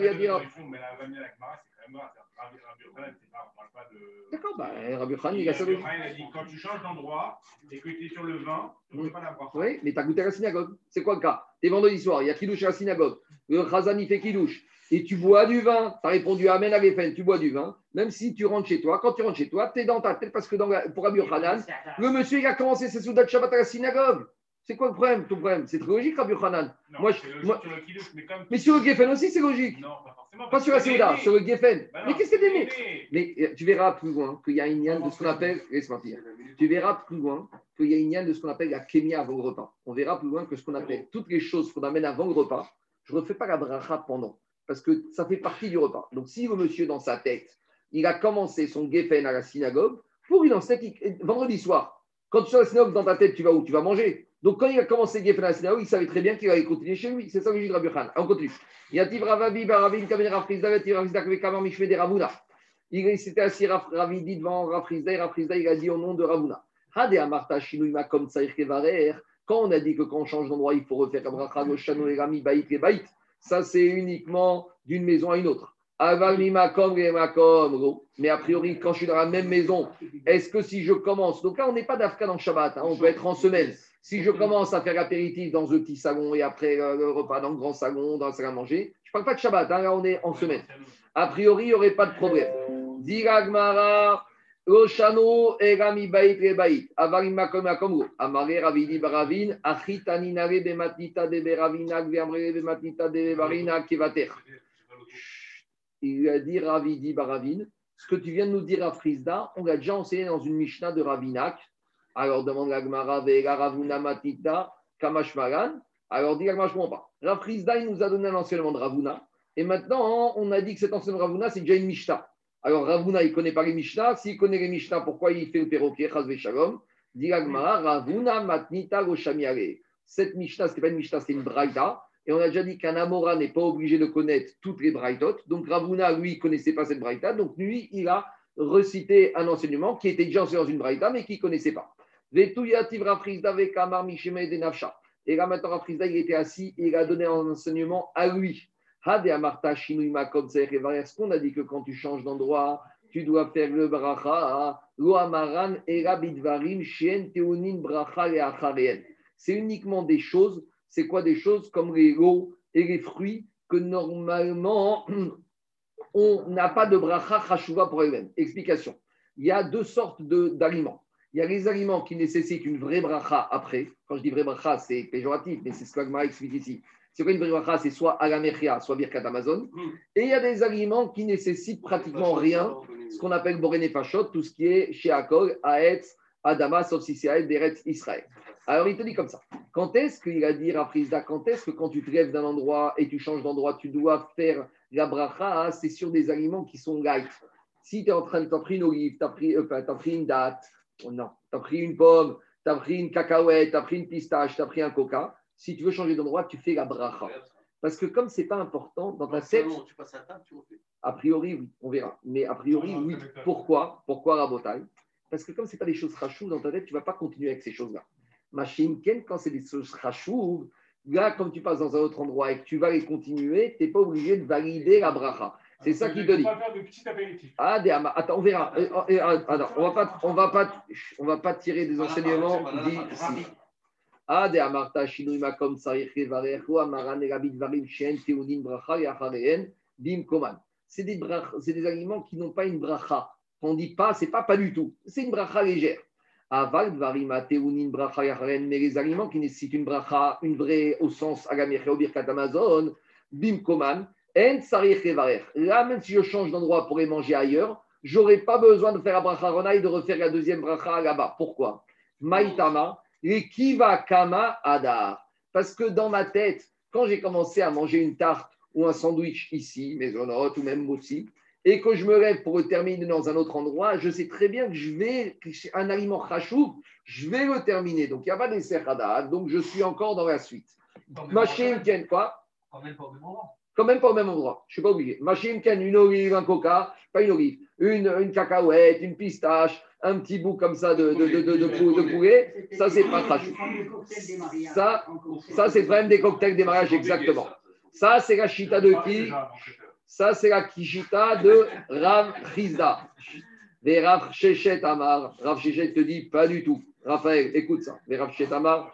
D'accord, bah, Rabbi Yochanan, il a
a dit quand tu changes d'endroit et que tu es sur le vin, tu ne fais pas la bracha.
Oui, mais tu as goûté à la synagogue. C'est quoi le cas? Tu es vendredi soir, il y a Kidouche à la synagogue. Le Khazan, il fait Kidouche. Et tu bois du vin. Tu as répondu Amen à Geffen, tu bois du vin. Même si tu rentres chez toi, quand tu rentres chez toi, tu es dans ta tête parce que dans la- pour Rabbi Yochanan, le monsieur, il a commencé ses Soudat Shabbat à la synagogue. C'est quoi le problème Ton problème? C'est très logique, Rabbi.
Non,
Moi, je-
logique
moi-
sur le mais comme.
Mais sur le Geffen aussi, c'est logique.
Non, pas forcément.
Pas sur la
aimé.
sur le Geffen.
Bah
mais qu'est-ce que aimé. Mais euh, tu verras plus loin qu'il y a une yann de ce qu'on appelle. Laisse-moi finir. Tu verras plus loin qu'il y a une yann de ce qu'on appelle la kémia avant le repas. On verra plus loin que ce qu'on appelle toutes les choses qu'on amène avant le repas. Je ne refais pas la bracha pendant, parce que ça fait partie du repas. Donc si le monsieur, dans sa tête, il a commencé son geffen à la synagogue, pour une il- vendredi soir, quand tu à la synagogue, dans ta tête, tu vas où Tu vas manger. Donc quand il a commencé geffen à la synagogue, il savait très bien qu'il allait continuer chez lui. C'est ça que dit Rabbi. On continue. Il s'était assis Ravidi devant Rafrizda et Rafrizda, il a dit au nom de Ravuna. Hade Amarta Shinui Makom Tsaïr. Quand on a dit que quand on change d'endroit, il faut refaire bracha, le Shano et Rami, Baït Baït, ça c'est uniquement d'une maison à une autre. Mais a priori, quand je suis dans la même maison, est-ce que si je commence, donc là on n'est pas d'Afka dans le Shabbat, hein, on peut être en semaine. Si je commence à faire l'apéritif dans un petit salon et après euh, le repas dans le grand salon, dans la salle à manger, je ne parle pas de Shabbat, hein, là on est en semaine. A priori, il n'y aurait pas de problème. Diragmara, Roshano, Erami Baït, Rebaït, Avarim Makom Makom, Amare Ravidi Baravin, Achitani Nare Bematita de Beravina, Gvermre Bematita de Barina, Kevater. Il lui a dit Ravidi Baravin, ce que tu viens de nous dire à Frisda, on l'a déjà enseigné dans une Mishnah de Ravinak. Alors demande la Gemara, Vega Ravuna Matita, Kamashmaran. Alors dit la Gemara, je ne comprends pas. Rav Frisda, il nous a donné un enseignement de Ravuna. Et maintenant, on a dit que cet enseignement de Ravuna, c'est déjà une Mishnah. Alors Ravuna, il ne connaît pas les Mishnah. S'il connaît les Mishnah, pourquoi il fait le perroquet Chazve Shalom? Dit Ravuna Matnita Roshamiare. Cette Mishnah, ce n'est pas une Mishnah, c'est une Braïta. Et on a déjà dit qu'un Amora n'est pas obligé de connaître toutes les Braïtot. Donc Ravuna, lui, ne connaissait pas cette Braïta. Donc lui, il a recité un enseignement qui était déjà enseigné dans une Braïta, mais qu'il ne connaissait pas. Et là, maintenant, Rafrizda, il était assis et il a donné un enseignement à lui. Est-ce qu'on a dit que quand tu changes d'endroit, tu dois faire le bracha. C'est uniquement des choses, c'est quoi des choses comme les lots et les fruits que normalement on n'a pas de bracha chashuva pour eux-mêmes. Explication. Il y a deux sortes de- d'aliments. Il y a les aliments qui nécessitent une vraie bracha après. Quand je dis vraie bracha, c'est péjoratif, mais c'est ce que Agmara explique ici. C'est quoi une vraie bracha? C'est soit alamechia, soit birkat Amazon. Et il y a des aliments qui nécessitent pratiquement rien, ce qu'on appelle borené fachot, tout ce qui est chez Akol, Aetz, Adama, sauf si c'est Aetz, Deret, Israël. Alors il te dit comme ça. Quand est-ce qu'il a dit à Prisda, quand est-ce que quand tu te lèves d'un endroit et tu changes d'endroit, tu dois faire la bracha, hein, c'est sur des aliments qui sont light. Si tu es en train de t'as pris une olive, tu as, pris, euh, t'as pris une date, oh non, tu as pris une pomme, tu as pris une cacahuète, tu as pris une pistache, tu as pris un coca, si tu veux changer d'endroit, tu fais la bracha. Parce que comme c'est pas important dans ta tête,
Tu passes à table, tu refais.
a priori, oui, on verra. Mais a priori, oui. Pourquoi? Pourquoi Rabotai? Parce que comme ce n'est pas des choses rachouves dans ta tête, tu ne vas pas continuer avec ces choses-là. Machine Ken, quand c'est des choses rachouves, là, comme tu passes dans un autre endroit et que tu vas les continuer, tu n'es pas obligé de valider la bracha. C'est ça qu'il te dit.
On va faire de petits apéritifs.
Ah, des Attends, on verra. Euh, euh, euh, attends, on va pas, on va pas, on va pas tirer des enseignements d'ici. Ah, des amarta shinui makom amaran elabit varim shen teunin bracha yachareen bim koman. C'est des, brach- c'est des aliments qui n'ont pas une bracha. On dit pas, c'est pas pas du tout. C'est une bracha légère. Aval mais les aliments qui nécessitent une bracha, une vraie au sens agameche birkat Amazon, bim koman, en. Là, même si je change d'endroit pour manger ailleurs, j'aurais pas besoin de faire la bracha rona et de refaire la deuxième bracha là-bas. Pourquoi? Maïtama, kiva kama adar. Parce que dans ma tête, quand j'ai commencé à manger une tarte ou un sandwich ici, maisonnote ou même moussi, et que je me lève pour le terminer dans un autre endroit, je sais très bien que je vais, un aliment chachouf, je vais le terminer. Donc il n'y a pas d'essai hadar, donc je suis encore dans la suite. Machine Ken, quoi
Quand même pas au même moment.
quand même pas au même endroit. Je ne suis pas obligé. Machine Ken, une olive, un coca, pas une olive, une, une cacahuète, une pistache, un petit bout comme ça de, de, de, de, de pou- de poulet, ça c'est pas
trash.
Ça, ça c'est le problème des cocktails des mariages, exactement. Ça c'est la chita de qui Ça c'est la kishita de Rav Chizda. Et Rav Shechet Amar. Rav Shechet te dit pas du tout. Raphaël, écoute ça. Et Rav Shechet Amar.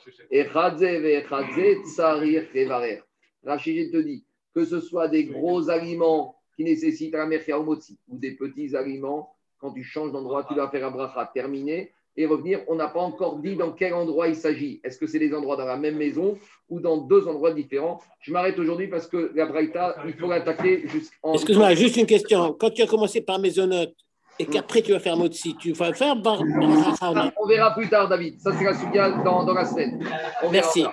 Tsarir. Rav Shechet te dit que ce soit des gros aliments qui nécessitent la merchia ou des petits aliments, quand tu changes d'endroit, tu dois faire un bracha terminé et revenir. On n'a pas encore dit dans quel endroit il s'agit. Est-ce que c'est des endroits dans la même maison ou dans deux endroits différents? Je m'arrête aujourd'hui parce que la braïta, il faut l'attaquer jusqu'en.
Excuse-moi, juste une question. Quand tu as commencé par Maisonnote et qu'après tu vas faire Motsi, tu vas faire Bar- non
On verra plus tard, David. Ça, c'est la dans, dans la semaine. On
Merci.